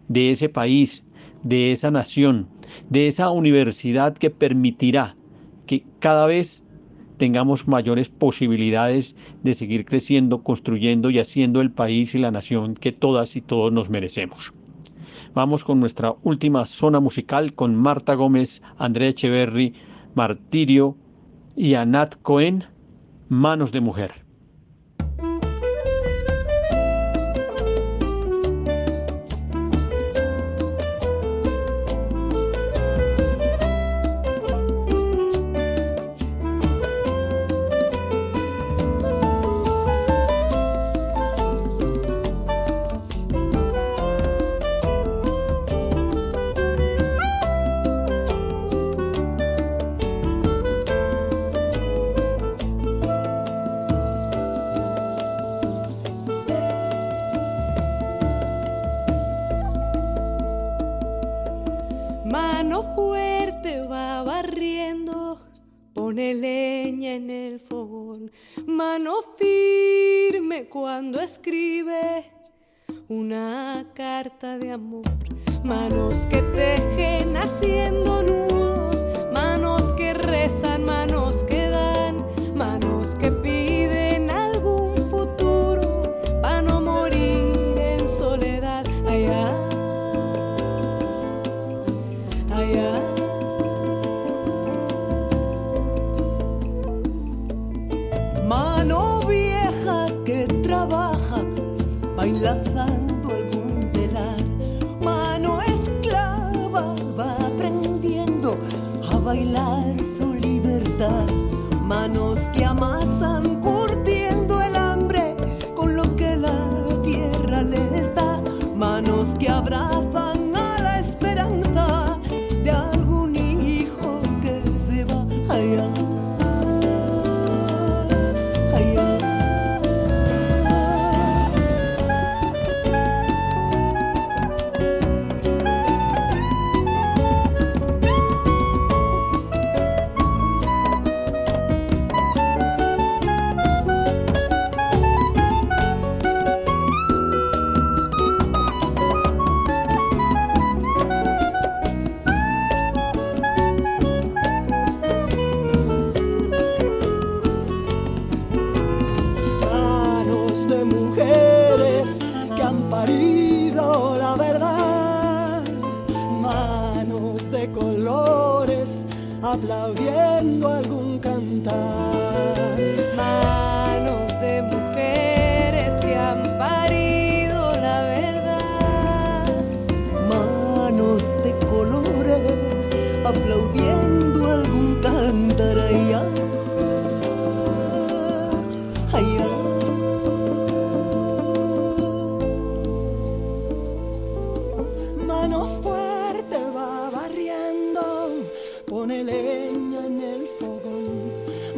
de ese país, de esa nación, de esa universidad que permitirá que cada vez tengamos mayores posibilidades de seguir creciendo, construyendo y haciendo el país y la nación que todas y todos nos merecemos. Vamos con nuestra última zona musical con Marta Gómez, Andrea Echeverry, Martirio, y a Nat Cohen, Manos de Mujer.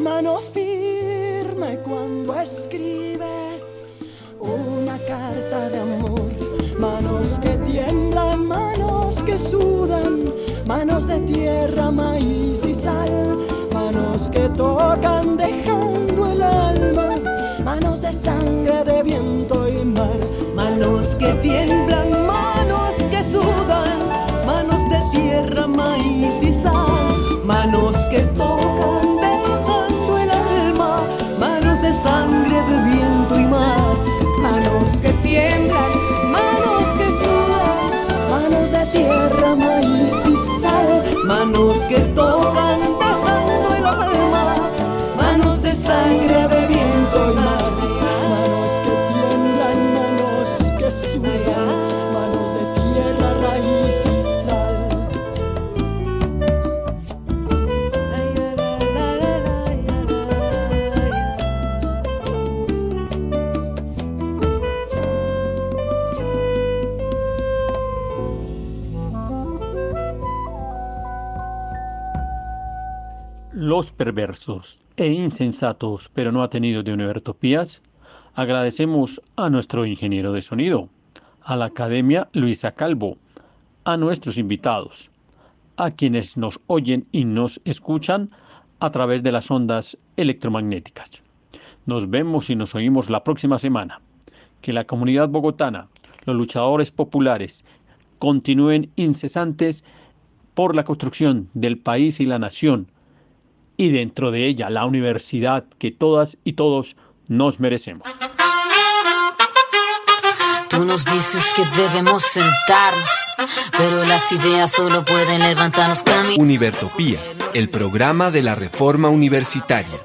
Mano firme cuando escribe una carta de amor. Manos que tiemblan, manos que sudan, manos de tierra, maíz y sal. Manos que tocan dejando el alma, manos de sangre, de viento y mar. Manos que tiemblan, manos que sudan, manos de tierra, maíz y sal, manos que tocan Los perversos e insensatos, pero no atenidos de Univertopías, agradecemos a nuestro ingeniero de sonido, a la Academia Luisa Calvo, a nuestros invitados, a quienes nos oyen y nos escuchan a través de las ondas electromagnéticas. Nos vemos y nos oímos la próxima semana. Que la comunidad bogotana, los luchadores populares, continúen incesantes por la construcción del país y la nación, y dentro de ella la universidad que todas y todos nos merecemos. Tú nos dices que debemos sentarnos, pero las ideas solo pueden levantarnos camino. Univertopías, el programa de la reforma universitaria.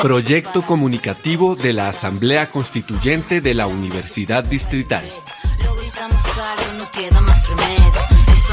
Proyecto comunicativo de la Asamblea Constituyente de la Universidad Distrital. Lo gritamos algo, no queda más remedio.